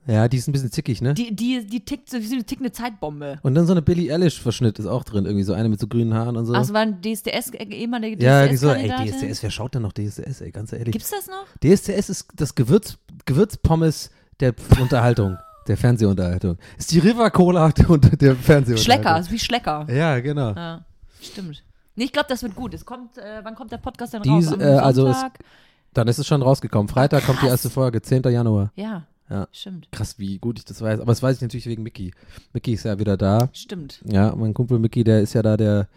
Speaker 2: Ja, die ist ein bisschen zickig, ne?
Speaker 1: Die, die, die tickt so wie so eine tickende Zeitbombe.
Speaker 2: und dann so eine Billie Eilish-Verschnitt ist auch drin, irgendwie so eine mit so grünen Haaren und so.
Speaker 1: Ach, es war ein DSDS, äh, ehemalige
Speaker 2: ja, die so, ey. DSDS, wer schaut denn noch DSDS, ey, ganz ehrlich.
Speaker 1: Gibt's das noch?
Speaker 2: DSDS ist das Gewürz, Gewürzpommes der Unterhaltung, der Fernsehunterhaltung. Ist die River Cola und der Fernsehunterhaltung.
Speaker 1: Schlecker, ist wie Schlecker.
Speaker 2: Ja, genau.
Speaker 1: Ja, stimmt. Nee, ich glaube, das wird gut. Es kommt, äh, wann kommt der Podcast denn
Speaker 2: Dies,
Speaker 1: raus? Am
Speaker 2: äh, also es-? Dann ist es schon rausgekommen. Freitag kommt die
Speaker 1: krass.
Speaker 2: erste Folge, 10. Januar.
Speaker 1: Ja,
Speaker 2: Ja.
Speaker 1: stimmt.
Speaker 2: Krass, wie gut ich das weiß. Aber das weiß ich natürlich wegen Mickey. Mickey ist ja wieder da.
Speaker 1: Stimmt.
Speaker 2: Ja, mein Kumpel Mickey, der ist ja da der,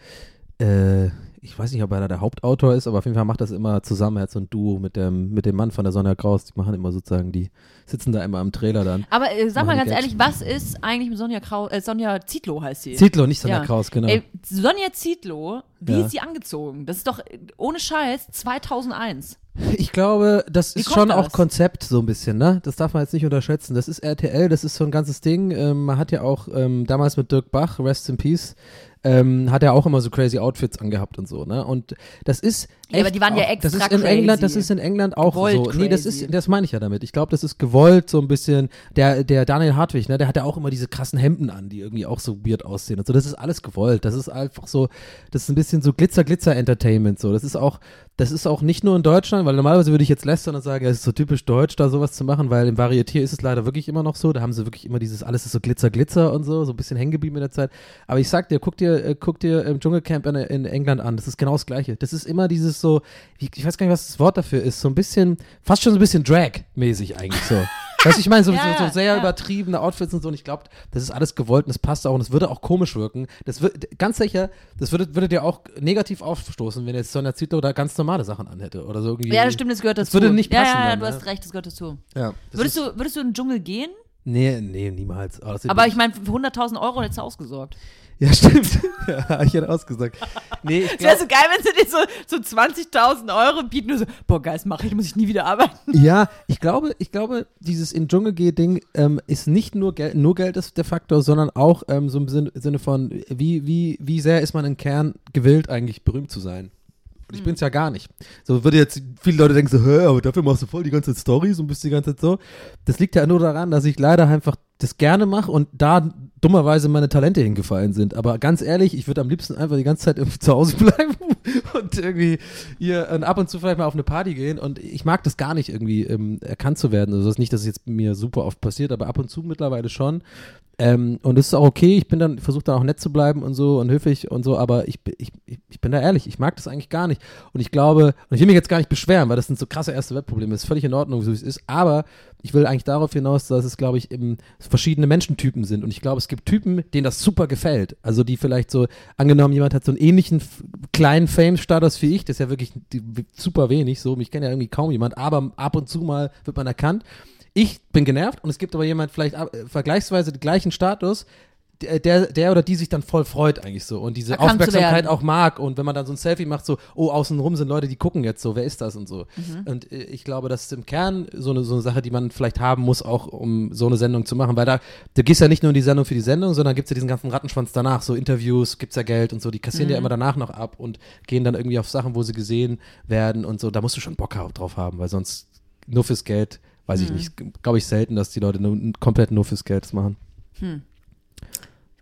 Speaker 2: äh, ich weiß nicht, ob er da der Hauptautor ist, aber auf jeden Fall macht das immer zusammen. Er hat so ein Duo mit dem, mit dem Mann von der Sonja Kraus. Die machen immer sozusagen, die sitzen da immer am Trailer dann.
Speaker 1: Aber äh, sag mal ganz ehrlich, was ist eigentlich mit Sonja Krau äh, Sonja Zietlow heißt sie?
Speaker 2: Zietlow, nicht Sonja
Speaker 1: Ja.
Speaker 2: Kraus, genau.
Speaker 1: Ey, Sonja Zietlow, wie
Speaker 2: Ja.
Speaker 1: ist sie angezogen? Das ist doch äh, ohne Scheiß 2001.
Speaker 2: Ich glaube, das
Speaker 1: Wie
Speaker 2: ist schon
Speaker 1: das?
Speaker 2: auch Konzept so ein bisschen, ne? Das darf man jetzt nicht unterschätzen. Das ist RTL, das ist so ein ganzes Ding. Ähm, man hat ja auch ähm, damals mit Dirk Bach, Rest in Peace, ähm, hat er auch immer so crazy Outfits angehabt und so, ne? Und das ist
Speaker 1: Ja, aber die waren ja
Speaker 2: auch, Das
Speaker 1: extra
Speaker 2: ist in England, das
Speaker 1: crazy.
Speaker 2: ist in England auch
Speaker 1: Gewollt
Speaker 2: so. Nee, das
Speaker 1: crazy.
Speaker 2: ist, das meine ich ja damit. Ich glaube, das ist gewollt so ein bisschen. Der, der Daniel Hartwig, ne? Der hat ja auch immer diese krassen Hemden an, die irgendwie auch so weird aussehen und so. Das ist alles gewollt. Das ist einfach so, das ist ein bisschen so Glitzer, Glitzer Entertainment so. Das ist auch, das ist auch nicht nur in Deutschland, weil normalerweise würde ich jetzt lästern und sagen, es ist so typisch deutsch, da sowas zu machen, weil im Varieté ist es leider wirklich immer noch so. Da haben sie wirklich immer dieses, alles ist so Glitzer, Glitzer und so, so ein bisschen hängen geblieben in der Zeit. Aber ich sag dir, guck dir, äh, guck dir im Dschungelcamp in, in England an. Das ist genau das Gleiche. Das ist immer dieses so, wie, ich weiß gar nicht, was das Wort dafür ist, so ein bisschen, fast schon so ein bisschen Drag-mäßig eigentlich so. Weißt du, ich meine, so,
Speaker 1: Ja,
Speaker 2: so, so sehr
Speaker 1: ja.
Speaker 2: übertriebene Outfits und so. Und ich glaube, das ist alles gewollt und das passt auch und es würde auch komisch wirken. Das wird, ganz sicher, das würde, würde dir auch negativ aufstoßen, wenn jetzt Sonja Zietlow da ganz normale Sachen anhätte oder so irgendwie.
Speaker 1: Ja, das stimmt, das gehört
Speaker 2: Das
Speaker 1: dazu.
Speaker 2: würde nicht passen
Speaker 1: Ja, ja,
Speaker 2: dann,
Speaker 1: du
Speaker 2: ne?
Speaker 1: hast recht, das gehört dazu.
Speaker 2: Ja, das
Speaker 1: Würdest du, würdest du in den Dschungel gehen?
Speaker 2: Nee, nee, niemals. Außerdem
Speaker 1: Aber ich meine, für 100.000 Euro hättest du ausgesorgt.
Speaker 2: Ja, stimmt. ja, ich hätte ausgesagt. Nee, ich
Speaker 1: Es wäre so geil, wenn sie dir so, so 20.000 Euro bieten und so, boah, geil, das mache ich, muss ich nie wieder arbeiten.
Speaker 2: Ja, ich glaube, ich glaube, dieses in Dschungel geh Ding ähm, ist nicht nur Geld, nur Geld ist der Faktor, sondern auch ähm, so im Sinne, von, wie, wie, wie sehr ist man im Kern gewillt, eigentlich berühmt zu sein. Und ich bin's ja gar nicht. So würde jetzt viele Leute denken so, hä, aber dafür machst du voll die ganze Stories und bist die ganze Zeit so. Das liegt ja nur daran, dass ich leider einfach das gerne mache und da dummerweise meine Talente hingefallen sind. Aber ganz ehrlich, ich würde am liebsten einfach die ganze Zeit zu Hause bleiben und irgendwie hier und ab und zu vielleicht mal auf eine Party gehen. Und ich mag das gar nicht irgendwie ähm, erkannt zu werden. Also das ist nicht, dass es jetzt mir super oft passiert, aber ab und zu mittlerweile schon. Ähm, und es ist auch okay, ich bin dann, versuche dann auch nett zu bleiben und so und höflich und so, aber ich, ich, ich bin da ehrlich, ich mag das eigentlich gar nicht. Und ich glaube, und ich will mich jetzt gar nicht beschweren, weil das sind so krasse erste Weltprobleme, ist völlig in Ordnung, so wie es ist, aber ich will eigentlich darauf hinaus, dass es, glaube ich, eben verschiedene Menschentypen sind. Und ich glaube, es gibt Typen, denen das super gefällt. Also die vielleicht so, angenommen, jemand hat so einen ähnlichen kleinen Fame-Status wie ich, das ist ja wirklich super wenig, so, mich kennt ja irgendwie kaum jemand, aber ab und zu mal wird man erkannt ich bin genervt und es gibt aber jemand vielleicht äh, vergleichsweise den gleichen Status, der, der oder die sich dann voll freut eigentlich so und diese
Speaker 1: Erkannt
Speaker 2: Aufmerksamkeit auch mag und wenn man dann so ein Selfie macht, so, oh, außenrum sind Leute, die gucken jetzt so, wer ist das und so.
Speaker 1: Mhm.
Speaker 2: Und äh, ich glaube, das ist im Kern so eine, so eine Sache, die man vielleicht haben muss, auch um so eine Sendung zu machen, weil da, du gehst ja nicht nur in die Sendung für die Sendung, sondern gibt es ja diesen ganzen Rattenschwanz danach, so Interviews, gibt es ja Geld und so, die kassieren
Speaker 1: Mhm.
Speaker 2: ja immer danach noch ab und gehen dann irgendwie auf Sachen, wo sie gesehen werden und so, da musst du schon Bock drauf haben, weil sonst nur fürs Geld, weiß ich
Speaker 1: Mhm.
Speaker 2: nicht, glaube ich selten, dass die Leute nur, komplett nur fürs Geld das machen.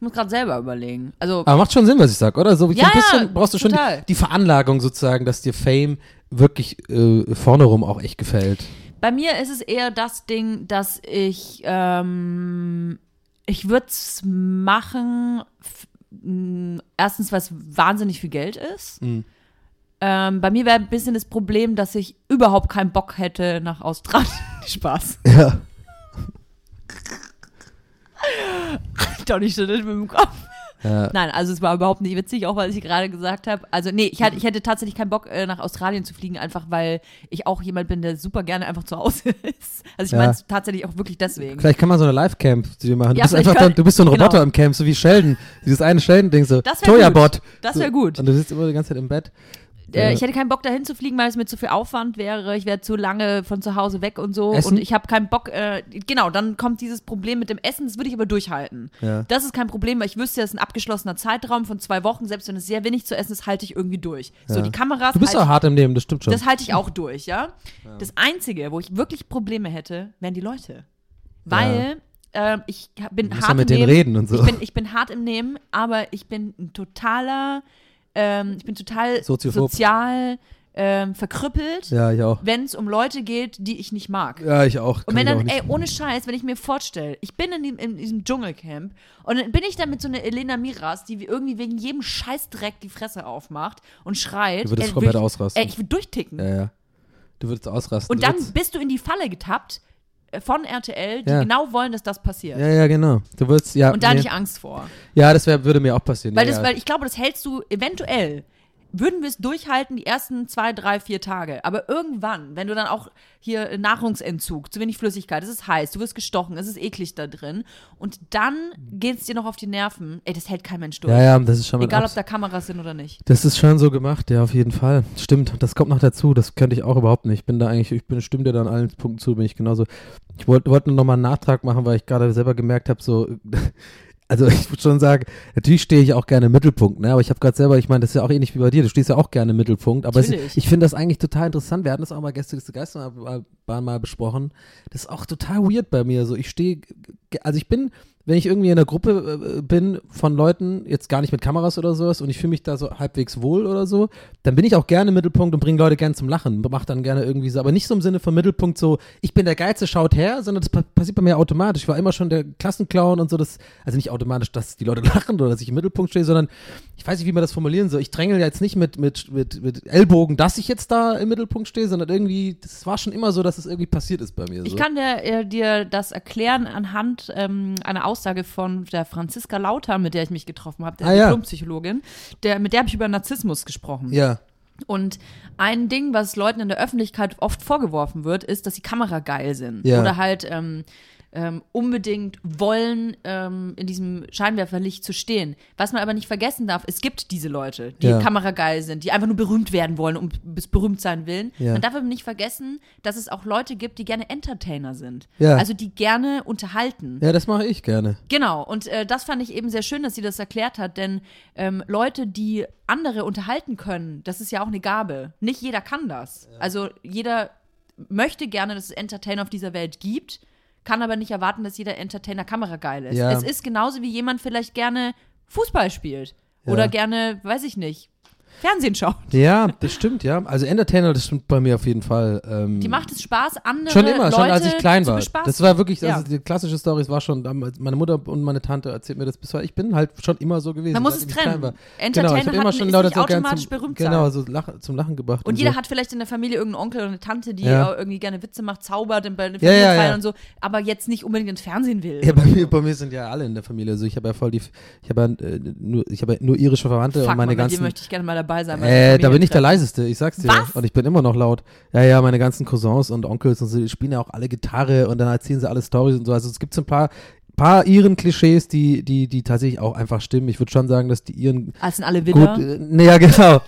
Speaker 1: Ich muss gerade selber überlegen. Also,
Speaker 2: Aber macht schon Sinn, was ich sag, oder? So,
Speaker 1: Ja,
Speaker 2: ein bisschen brauchst du schon die, die Veranlagung sozusagen, dass dir Fame wirklich äh, vorne rum auch echt gefällt.
Speaker 1: bei mir ist es eher das Ding, dass ich, ähm, ich würde es machen, erstens, weil es wahnsinnig viel Geld ist.
Speaker 2: Mhm.
Speaker 1: Ähm, bei mir wäre ein bisschen das Problem, dass ich überhaupt keinen Bock hätte nach Australien. Spaß.
Speaker 2: Ja.
Speaker 1: Doch nicht schüttelt mit dem Kopf.
Speaker 2: ja.
Speaker 1: Nein, also es war überhaupt nicht witzig, auch was ich gerade gesagt habe. Also nee, ich, hatte, ich hätte tatsächlich keinen Bock, äh, nach Australien zu fliegen, einfach weil ich auch jemand bin, der super gerne einfach zu Hause ist. Also ich
Speaker 2: Ja.
Speaker 1: meine es tatsächlich auch wirklich deswegen.
Speaker 2: Vielleicht kann man so eine Live-Camp zu dir machen. Du
Speaker 1: Ja,
Speaker 2: bist einfach
Speaker 1: kann-
Speaker 2: dann, du bist so ein
Speaker 1: genau.
Speaker 2: Roboter im Camp, so wie Sheldon. Dieses eine Sheldon-Ding so. Toya-Bot.
Speaker 1: Das
Speaker 2: So,
Speaker 1: wäre gut.
Speaker 2: Und du sitzt immer die ganze Zeit im Bett.
Speaker 1: Äh, ich hätte keinen Bock, dahin zu fliegen, weil es mir zu viel Aufwand wäre. Ich wäre zu lange von zu Hause weg und so.
Speaker 2: Essen?
Speaker 1: Und ich habe keinen Bock. Äh, genau, dann kommt dieses Problem mit dem Essen. Das würde ich aber durchhalten.
Speaker 2: Ja.
Speaker 1: Das ist kein Problem, weil ich wüsste, das ist ein abgeschlossener Zeitraum von zwei Wochen. Selbst wenn es sehr wenig zu essen ist, halte ich irgendwie durch. So,
Speaker 2: Ja.
Speaker 1: die Kameras.
Speaker 2: Du bist
Speaker 1: halte
Speaker 2: auch hart im Leben, das stimmt schon.
Speaker 1: Das halte ich auch durch, ja? Das Einzige, wo ich wirklich Probleme hätte, wären die Leute. Weil ähm, ich bin hart
Speaker 2: ja mit
Speaker 1: im Nehmen.
Speaker 2: reden und so.
Speaker 1: Ich bin, ich bin hart im Nehmen, aber ich bin ein totaler, ähm, ich bin total
Speaker 2: Soziophob.
Speaker 1: sozial ähm, verkrüppelt,
Speaker 2: ja, ich auch.
Speaker 1: wenn es um Leute geht, die ich nicht mag.
Speaker 2: Ja, ich auch.
Speaker 1: Und
Speaker 2: Kann
Speaker 1: wenn
Speaker 2: ich auch
Speaker 1: dann,
Speaker 2: nicht.
Speaker 1: ey, ohne Scheiß, wenn ich mir vorstelle, ich bin in, dem, in diesem Dschungelcamp und dann bin ich da mit so einer Elena Miras, die irgendwie wegen jedem Scheißdreck die Fresse aufmacht und schreit.
Speaker 2: Du würdest
Speaker 1: ey,
Speaker 2: komplett
Speaker 1: würd ich-
Speaker 2: ausrasten.
Speaker 1: Ey, ich würde durchticken.
Speaker 2: ja, ja. Du würdest ausrasten.
Speaker 1: Und
Speaker 2: Du
Speaker 1: dann
Speaker 2: würdest-
Speaker 1: bist du in die Falle getappt von RTL, die
Speaker 2: Ja.
Speaker 1: genau wollen, dass das passiert.
Speaker 2: Ja, ja, genau. Du würdest, ja.
Speaker 1: Und da hatte
Speaker 2: nee.
Speaker 1: ich Angst vor.
Speaker 2: Ja, das wär, würde mir auch passieren.
Speaker 1: Weil,
Speaker 2: ja,
Speaker 1: das, weil ich glaube, das hältst du eventuell. Würden wir es durchhalten, die ersten zwei, drei, vier Tage. Aber irgendwann, wenn du dann auch hier Nahrungsentzug, zu wenig Flüssigkeit, es ist heiß, du wirst gestochen, es ist eklig da drin. Und dann geht es dir noch auf die Nerven. Ey, das hält kein Mensch durch.
Speaker 2: ja, ja, das ist schon mal
Speaker 1: Egal, ob da Kameras sind oder nicht.
Speaker 2: Das ist schon so gemacht, ja, auf jeden Fall. Stimmt, das kommt noch dazu. Das könnte ich auch überhaupt nicht. Ich bin da eigentlich, ich bin, stimme dir da an allen Punkten zu, bin ich genauso. Ich wollte wollt nur noch mal einen Nachtrag machen, weil ich gerade selber gemerkt habe, so, also ich würde schon sagen, natürlich stehe ich auch gerne im Mittelpunkt, ne? Aber ich habe gerade selber, ich meine, das ist ja auch ähnlich wie bei dir, du stehst ja auch gerne im Mittelpunkt. Aber es, ich finde das eigentlich total interessant. Wir hatten das auch mal gestern Geisterbahn mal besprochen. Das ist auch total weird bei mir. So, ich stehe, also ich bin, wenn ich irgendwie in einer Gruppe äh, bin von Leuten, jetzt gar nicht mit Kameras oder sowas, und ich fühle mich da so halbwegs wohl oder so, dann bin ich auch gerne im Mittelpunkt und bringe Leute gerne zum Lachen. Mach dann gerne irgendwie so, aber nicht so im Sinne von Mittelpunkt so, ich bin der Geilste, schaut her, sondern das pa passiert bei mir automatisch. Ich war immer schon der Klassenclown und so, das, also nicht automatisch, dass die Leute lachen oder dass ich im Mittelpunkt stehe, sondern ich weiß nicht, wie man das formulieren soll. Ich drängel jetzt nicht mit, mit, mit, mit Ellbogen, dass ich jetzt da im Mittelpunkt stehe, sondern irgendwie, das war schon immer so, dass es irgendwie passiert ist bei mir. So.
Speaker 1: Ich kann dir, äh, dir das erklären anhand ähm, einer Aussage von der Franziska Lauter, mit der ich mich getroffen habe, der
Speaker 2: Ah, ja.
Speaker 1: Diplompsychologin. Der, mit der habe ich über Narzissmus gesprochen.
Speaker 2: ja.
Speaker 1: Und ein Ding, was Leuten in der Öffentlichkeit oft vorgeworfen wird, ist, dass sie kamerageil sind.
Speaker 2: Ja.
Speaker 1: Oder halt ähm, ähm, unbedingt wollen, ähm, in diesem Scheinwerferlicht zu stehen. Was man aber nicht vergessen darf, es gibt diese Leute, die
Speaker 2: Ja.
Speaker 1: kamerageil sind, die einfach nur berühmt werden wollen, um bis berühmt sein willen.
Speaker 2: Ja.
Speaker 1: Man darf aber nicht vergessen, dass es auch Leute gibt, die gerne Entertainer sind.
Speaker 2: Ja.
Speaker 1: Also die gerne unterhalten.
Speaker 2: Ja, das mache ich gerne.
Speaker 1: Genau, und äh, das fand ich eben sehr schön, dass sie das erklärt hat, denn ähm, Leute, die andere unterhalten können, das ist ja auch eine Gabe. Nicht jeder kann das. Also jeder möchte gerne, dass es Entertainer auf dieser Welt gibt, kann aber nicht erwarten, dass jeder Entertainer kamerageil ist.
Speaker 2: Ja.
Speaker 1: Es ist genauso wie jemand vielleicht gerne Fußball spielt.
Speaker 2: Ja.
Speaker 1: Oder gerne, weiß ich nicht, Fernsehen schaut.
Speaker 2: Ja, das stimmt, ja. Also Entertainer, das stimmt bei mir auf jeden Fall. Ähm,
Speaker 1: Die macht es Spaß, andere
Speaker 2: Schon immer,
Speaker 1: Leute
Speaker 2: schon als ich klein war. Das war wirklich,
Speaker 1: Ja.
Speaker 2: also die klassische Story, es war schon, meine Mutter und meine Tante erzählt mir das bis heute. Ich bin halt schon immer so gewesen.
Speaker 1: Man muss es trennen. Entertainer
Speaker 2: genau, ich immer schon Leute so
Speaker 1: automatisch
Speaker 2: zum,
Speaker 1: berühmt sein.
Speaker 2: Genau, so lach, zum Lachen gebracht.
Speaker 1: Und jeder
Speaker 2: so.
Speaker 1: hat vielleicht in der Familie irgendeinen Onkel oder eine Tante, die
Speaker 2: Ja.
Speaker 1: irgendwie gerne Witze macht, zaubert in- bei den
Speaker 2: Ja, ja, ja.
Speaker 1: und so, aber jetzt nicht unbedingt ins Fernsehen will.
Speaker 2: Ja, bei mir, bei mir sind ja alle in der Familie. Also ich habe ja voll die, ich habe ja, äh, nur, ich habe ja nur irische Verwandte
Speaker 1: Fuck,
Speaker 2: und meine
Speaker 1: Mann,
Speaker 2: ganzen.
Speaker 1: möchte ich gerne mal dabei sein.
Speaker 2: Äh, da bin ich der leiseste, ich sag's dir.
Speaker 1: Was?
Speaker 2: Und ich bin immer noch laut. Ja, ja, meine ganzen Cousins und Onkels und so, die spielen ja auch alle Gitarre und dann erzählen sie alle Stories und so. Also es gibt so ein paar, paar Iren-Klischees, die, die, die tatsächlich auch einfach stimmen. Ich würde schon sagen, dass die Iren
Speaker 1: Ah, es sind alle
Speaker 2: gut,
Speaker 1: Widder.
Speaker 2: äh, nee, ja, genau.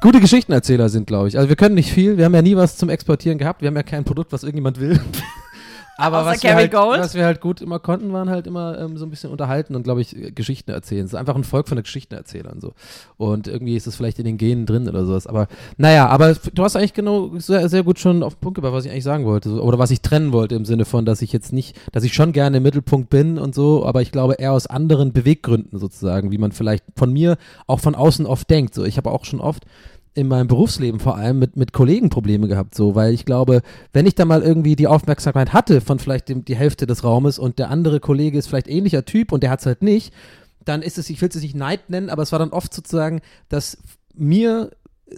Speaker 2: Gute Geschichtenerzähler sind, glaube ich. Also wir können nicht viel. Wir haben ja nie was zum Exportieren gehabt. Wir haben ja kein Produkt, was irgendjemand will. Aber was wir, halt, was wir halt gut immer konnten, waren halt immer ähm, so ein bisschen unterhalten und, glaube ich, Geschichten erzählen. Es ist einfach ein Volk von Geschichtenerzählern so. Und irgendwie ist es vielleicht in den Genen drin oder sowas. Aber naja, aber du hast eigentlich genau sehr, sehr gut schon auf den Punkt gebracht, was ich eigentlich sagen wollte. So, oder was ich trennen wollte im Sinne von, dass ich jetzt nicht, dass ich schon gerne im Mittelpunkt bin und so, aber ich glaube eher aus anderen Beweggründen sozusagen, wie man vielleicht von mir auch von außen oft denkt. So, ich habe auch schon oft in meinem Berufsleben vor allem mit, mit Kollegen Probleme gehabt, so, weil ich glaube, wenn ich da mal irgendwie die Aufmerksamkeit hatte von vielleicht dem, die Hälfte des Raumes und der andere Kollege ist vielleicht ähnlicher Typ und der hat es halt nicht, dann ist es, ich will es nicht Neid nennen, aber es war dann oft sozusagen, dass mir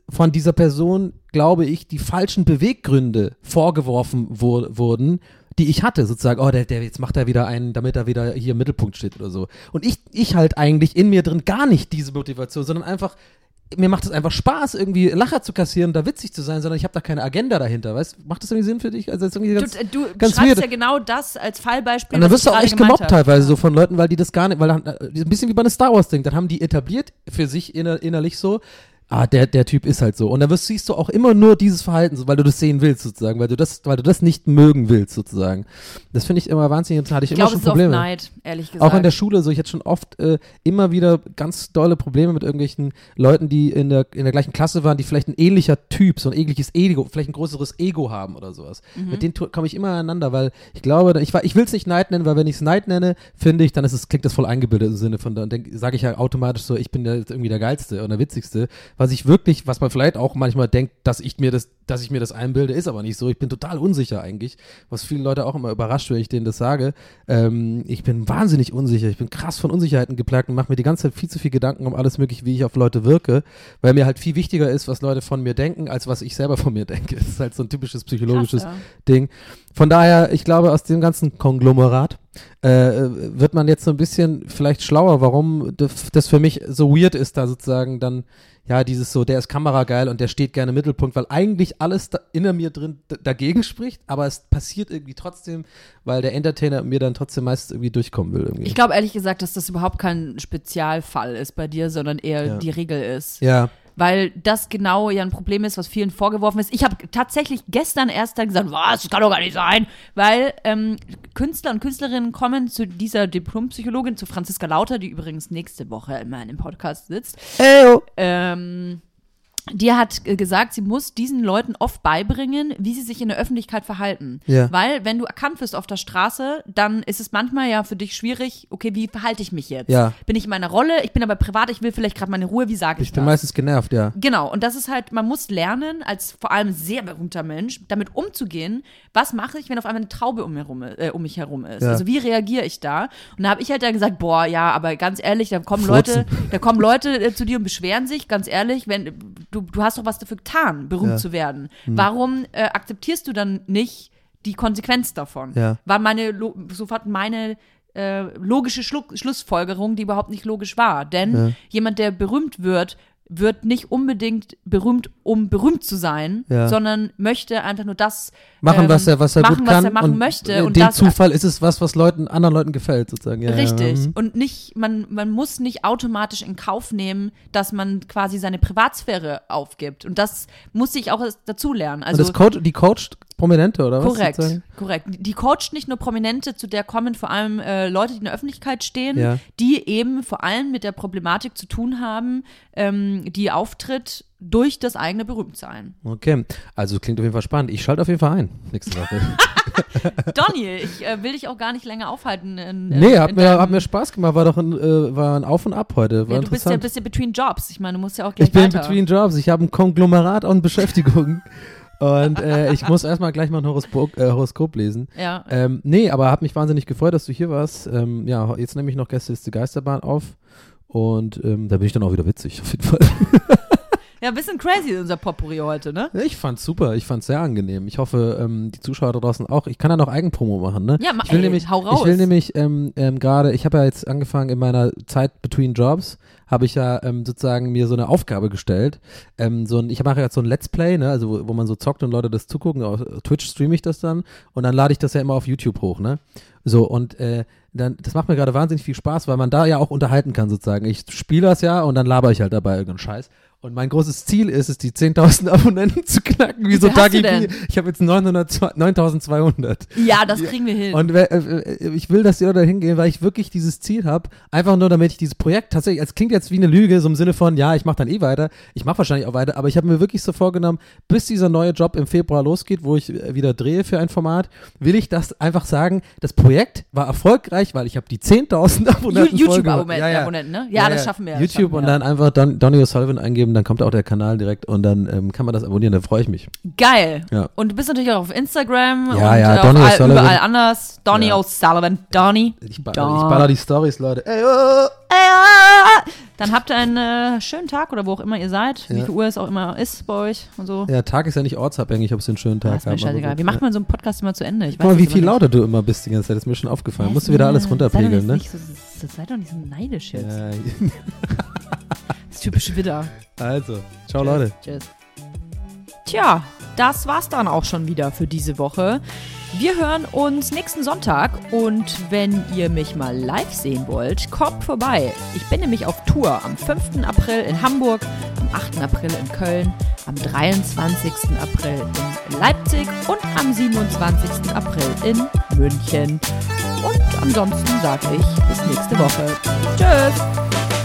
Speaker 2: von dieser Person, glaube ich, die falschen Beweggründe vorgeworfen wur wurden, die ich hatte, sozusagen, oh, der, der, jetzt macht er wieder einen, damit er wieder hier im Mittelpunkt steht oder so. Und ich, ich halt eigentlich in mir drin gar nicht diese Motivation, sondern einfach, mir macht es einfach Spaß, irgendwie Lacher zu kassieren, da witzig zu sein, sondern ich habe da keine Agenda dahinter, weißt Macht das irgendwie Sinn für dich? Also, das irgendwie ganz,
Speaker 1: Du, du
Speaker 2: ganz
Speaker 1: ja genau das als Fallbeispiel.
Speaker 2: und dann wirst du auch echt gemobbt teilweise so von Leuten, weil die das gar nicht, weil äh, ein bisschen wie bei einem Star Wars Ding, dann haben die etabliert für sich inner, innerlich so, ah, der, der Typ ist halt so. Und dann wirst, siehst du auch immer nur dieses Verhalten, weil du das sehen willst, sozusagen, weil du das, weil du das nicht mögen willst, sozusagen. Das finde ich immer wahnsinnig, da hatte ich,
Speaker 1: Ich
Speaker 2: immer
Speaker 1: glaube,
Speaker 2: schon
Speaker 1: es ist oft
Speaker 2: Probleme.
Speaker 1: Neid, ehrlich gesagt.
Speaker 2: Auch in der Schule, so ich hatte schon oft äh, immer wieder ganz dolle Probleme mit irgendwelchen Leuten, die in der, in der gleichen Klasse waren, die vielleicht ein ähnlicher Typ, so ein ähnliches Ego, vielleicht ein größeres Ego haben oder sowas.
Speaker 1: Mhm.
Speaker 2: Mit denen komme ich immer aneinander, weil ich glaube, ich, ich will es nicht Neid nennen, weil wenn ich es Neid nenne, finde ich, dann ist es, klingt das voll eingebildet im Sinne von, dann sage ich ja automatisch so, ich bin jetzt irgendwie der Geilste und der Witzigste. Was ich wirklich, was man vielleicht auch manchmal denkt, dass ich mir das, dass ich mir das einbilde, ist aber nicht so. Ich bin total unsicher eigentlich, was viele Leute auch immer überrascht, wenn ich denen das sage. Ähm, ich bin wahnsinnig unsicher. Ich bin krass von Unsicherheiten geplagt und mache mir die ganze Zeit viel zu viel Gedanken um alles mögliche, wie ich auf Leute wirke, weil mir halt viel wichtiger ist, was Leute von mir denken, als was ich selber von mir denke. Das ist halt so ein typisches psychologisches
Speaker 1: Krass,
Speaker 2: Ding. Von daher, ich glaube, aus dem ganzen Konglomerat äh, wird man jetzt so ein bisschen vielleicht schlauer, warum das für mich so weird ist, da sozusagen dann, ja, dieses so, der ist kamerageil und der steht gerne im Mittelpunkt, weil eigentlich alles da in mir drin dagegen spricht, aber es passiert irgendwie trotzdem, weil der Entertainer mir dann trotzdem meistens irgendwie durchkommen will. Irgendwie.
Speaker 1: Ich glaube ehrlich gesagt, dass das überhaupt kein Spezialfall ist bei dir, sondern eher
Speaker 2: Ja.
Speaker 1: die Regel ist.
Speaker 2: ja,
Speaker 1: Weil das genau ja ein Problem ist, was vielen vorgeworfen ist. Ich habe tatsächlich gestern erst dann gesagt, was, das kann doch gar nicht sein. Weil ähm, Künstler und Künstlerinnen kommen zu dieser Diplompsychologin, zu Franziska Lauter, die übrigens nächste Woche in meinem Podcast sitzt.
Speaker 2: Eyo.
Speaker 1: Ähm, die hat gesagt, sie muss diesen Leuten oft beibringen, wie sie sich in der Öffentlichkeit verhalten.
Speaker 2: Ja.
Speaker 1: Weil, wenn du erkannt wirst auf der Straße, dann ist es manchmal ja für dich schwierig, okay, wie verhalte ich mich jetzt?
Speaker 2: Ja.
Speaker 1: Bin ich in meiner Rolle? Ich bin aber privat, ich will vielleicht gerade meine Ruhe, wie sage ich,
Speaker 2: Ich bin
Speaker 1: das?
Speaker 2: meistens genervt, ja.
Speaker 1: Genau, und das ist halt, man muss lernen, als vor allem sehr berühmter Mensch, damit umzugehen, was mache ich, wenn auf einmal eine Traube um, mir rum, äh, um mich herum ist.
Speaker 2: Ja.
Speaker 1: Also wie reagiere ich da? Und da habe ich halt dann gesagt, boah, ja, aber ganz ehrlich, da kommen
Speaker 2: Furzen.
Speaker 1: Leute, da kommen Leute äh, zu dir und beschweren sich, ganz ehrlich, wenn du, du hast doch was dafür getan, berühmt
Speaker 2: Ja.
Speaker 1: zu werden. Warum äh, akzeptierst du dann nicht die Konsequenz davon?
Speaker 2: Ja.
Speaker 1: War meine sofort meine äh, logische Schlu Schlussfolgerung, die überhaupt nicht logisch war. Denn
Speaker 2: Ja.
Speaker 1: jemand, der berühmt wird, wird nicht unbedingt berühmt, um berühmt zu sein,
Speaker 2: Ja.
Speaker 1: sondern möchte einfach nur das
Speaker 2: Machen,
Speaker 1: ähm,
Speaker 2: was er, was er
Speaker 1: machen,
Speaker 2: gut
Speaker 1: was
Speaker 2: kann.
Speaker 1: er machen
Speaker 2: und
Speaker 1: möchte. Und
Speaker 2: dem Zufall ist es was, was Leuten, anderen Leuten gefällt, sozusagen. Ja,
Speaker 1: Richtig.
Speaker 2: Ja, mhm.
Speaker 1: Und nicht, man, man muss nicht automatisch in Kauf nehmen, dass man quasi seine Privatsphäre aufgibt. Und das muss ich auch dazu lernen.
Speaker 2: Und
Speaker 1: Also
Speaker 2: das Coach, die coacht Prominente, oder was?
Speaker 1: Korrekt, korrekt. Die coacht nicht nur Prominente, zu der kommen vor allem äh, Leute, die in der Öffentlichkeit stehen,
Speaker 2: Ja.
Speaker 1: die eben vor allem mit der Problematik zu tun haben, ähm, die auftritt durch das eigene Berühmtsein.
Speaker 2: Okay, also klingt auf jeden Fall spannend. Ich schalte auf jeden Fall ein nächste Woche.
Speaker 1: Donny, ich äh, will dich auch gar nicht länger aufhalten. In, in,
Speaker 2: nee, hat mir,
Speaker 1: deinem-
Speaker 2: hat mir Spaß gemacht. War doch ein, äh, war ein Auf und Ab heute. War
Speaker 1: ja, du bist ja, bist ja between Jobs. Ich meine, du musst ja auch gleich
Speaker 2: ich bin
Speaker 1: weiter.
Speaker 2: between Jobs. Ich habe ein Konglomerat an Beschäftigungen. und äh, ich muss erstmal gleich mal ein Horoskop, äh, Horoskop lesen.
Speaker 1: Ja,
Speaker 2: Ähm, nee, aber habe mich wahnsinnig gefreut, dass du hier warst. Ähm, ja, jetzt nehme ich noch Gästeliste Geisterbahn auf. Und ähm, da bin ich dann auch wieder witzig, auf jeden Fall.
Speaker 1: ja, ein bisschen crazy unser Potpourri heute, ne?
Speaker 2: Ich fand's super, ich fand's sehr angenehm. Ich hoffe, ähm, die Zuschauer da draußen auch. Ich kann da noch Eigenpromo machen, ne?
Speaker 1: Ja, ma-
Speaker 2: ich will
Speaker 1: ey,
Speaker 2: nämlich,
Speaker 1: hau raus.
Speaker 2: Ich will nämlich ähm, ähm, gerade, ich habe ja jetzt angefangen in meiner Zeit between Jobs, habe ich ja ähm, sozusagen mir so eine Aufgabe gestellt. Ähm, so ein, ich mache jetzt so ein Let's Play, ne? Also wo, wo man so zockt und Leute das zugucken. Auf Twitch streame ich das dann und dann lade ich das ja immer auf YouTube hoch, ne? So und äh, dann, das macht mir gerade wahnsinnig viel Spaß, weil man da ja auch unterhalten kann sozusagen. Ich spiele das ja und dann laber ich halt dabei irgendeinen Scheiß. Und mein großes Ziel ist es, die 10.000 Abonnenten zu knacken, wie so
Speaker 1: hast du
Speaker 2: Dagi. Ich habe jetzt 900 9.200.
Speaker 1: Ja, das kriegen wir hin.
Speaker 2: Und äh, äh, ich will, dass Leute da hingehen, weil ich wirklich dieses Ziel habe, einfach nur damit ich dieses Projekt tatsächlich, es klingt jetzt wie eine Lüge, so im Sinne von, ja, ich mache dann eh weiter, ich mache wahrscheinlich auch weiter, aber ich habe mir wirklich so vorgenommen, bis dieser neue Job im Februar losgeht, wo ich äh, wieder drehe für ein Format, will ich das einfach sagen, das Projekt war erfolgreich, weil ich habe die 10.000 Abonnenten voll gemacht.
Speaker 1: YouTube-Abonnenten, Abonnenten, ne? Ja, das schaffen wir.
Speaker 2: YouTube
Speaker 1: schaffen wir.
Speaker 2: und dann einfach Don, Donny O'Sullivan eingeben, dann kommt auch der Kanal direkt und dann ähm, kann man das abonnieren, dann freue ich mich.
Speaker 1: Geil.
Speaker 2: Ja.
Speaker 1: Und du bist natürlich auch auf Instagram
Speaker 2: Ja,
Speaker 1: und
Speaker 2: ja, Donny
Speaker 1: auf überall anders. Donny
Speaker 2: Ja.
Speaker 1: O'Sullivan. Donny.
Speaker 2: Ich baller,
Speaker 1: Don.
Speaker 2: ich baller die Stories, Leute. Ey, oh.
Speaker 1: Äh, Dann habt ihr einen äh, schönen Tag oder wo auch immer ihr seid. Wie
Speaker 2: Ja.
Speaker 1: viel Uhr es auch immer ist bei euch und so.
Speaker 2: Ja, Tag ist ja nicht ortsabhängig, ob es einen schönen Tag
Speaker 1: Das ist mir scheißegal.
Speaker 2: gut,
Speaker 1: Wie macht
Speaker 2: ja.
Speaker 1: man so einen Podcast immer zu Ende? Ich
Speaker 2: Guck mal, wie viel lauter du immer bist die ganze Zeit. Ist mir schon aufgefallen. Musst du wieder alles runterpegeln, ne?
Speaker 1: nicht so, so, sei doch nicht so neidisch jetzt.
Speaker 2: Ja,
Speaker 1: Das ist typisch Widder.
Speaker 2: also, ciao
Speaker 1: Tschüss.
Speaker 2: Leute.
Speaker 1: Tschüss. Tja, das war's dann auch schon wieder für diese Woche. Wir hören uns nächsten Sonntag und wenn ihr mich mal live sehen wollt, kommt vorbei. Ich bin nämlich auf Tour am 5. April in Hamburg, am 8. April in Köln, am 23. April in Leipzig und am 27. April in München. Und ansonsten sage ich bis nächste Woche. Tschüss!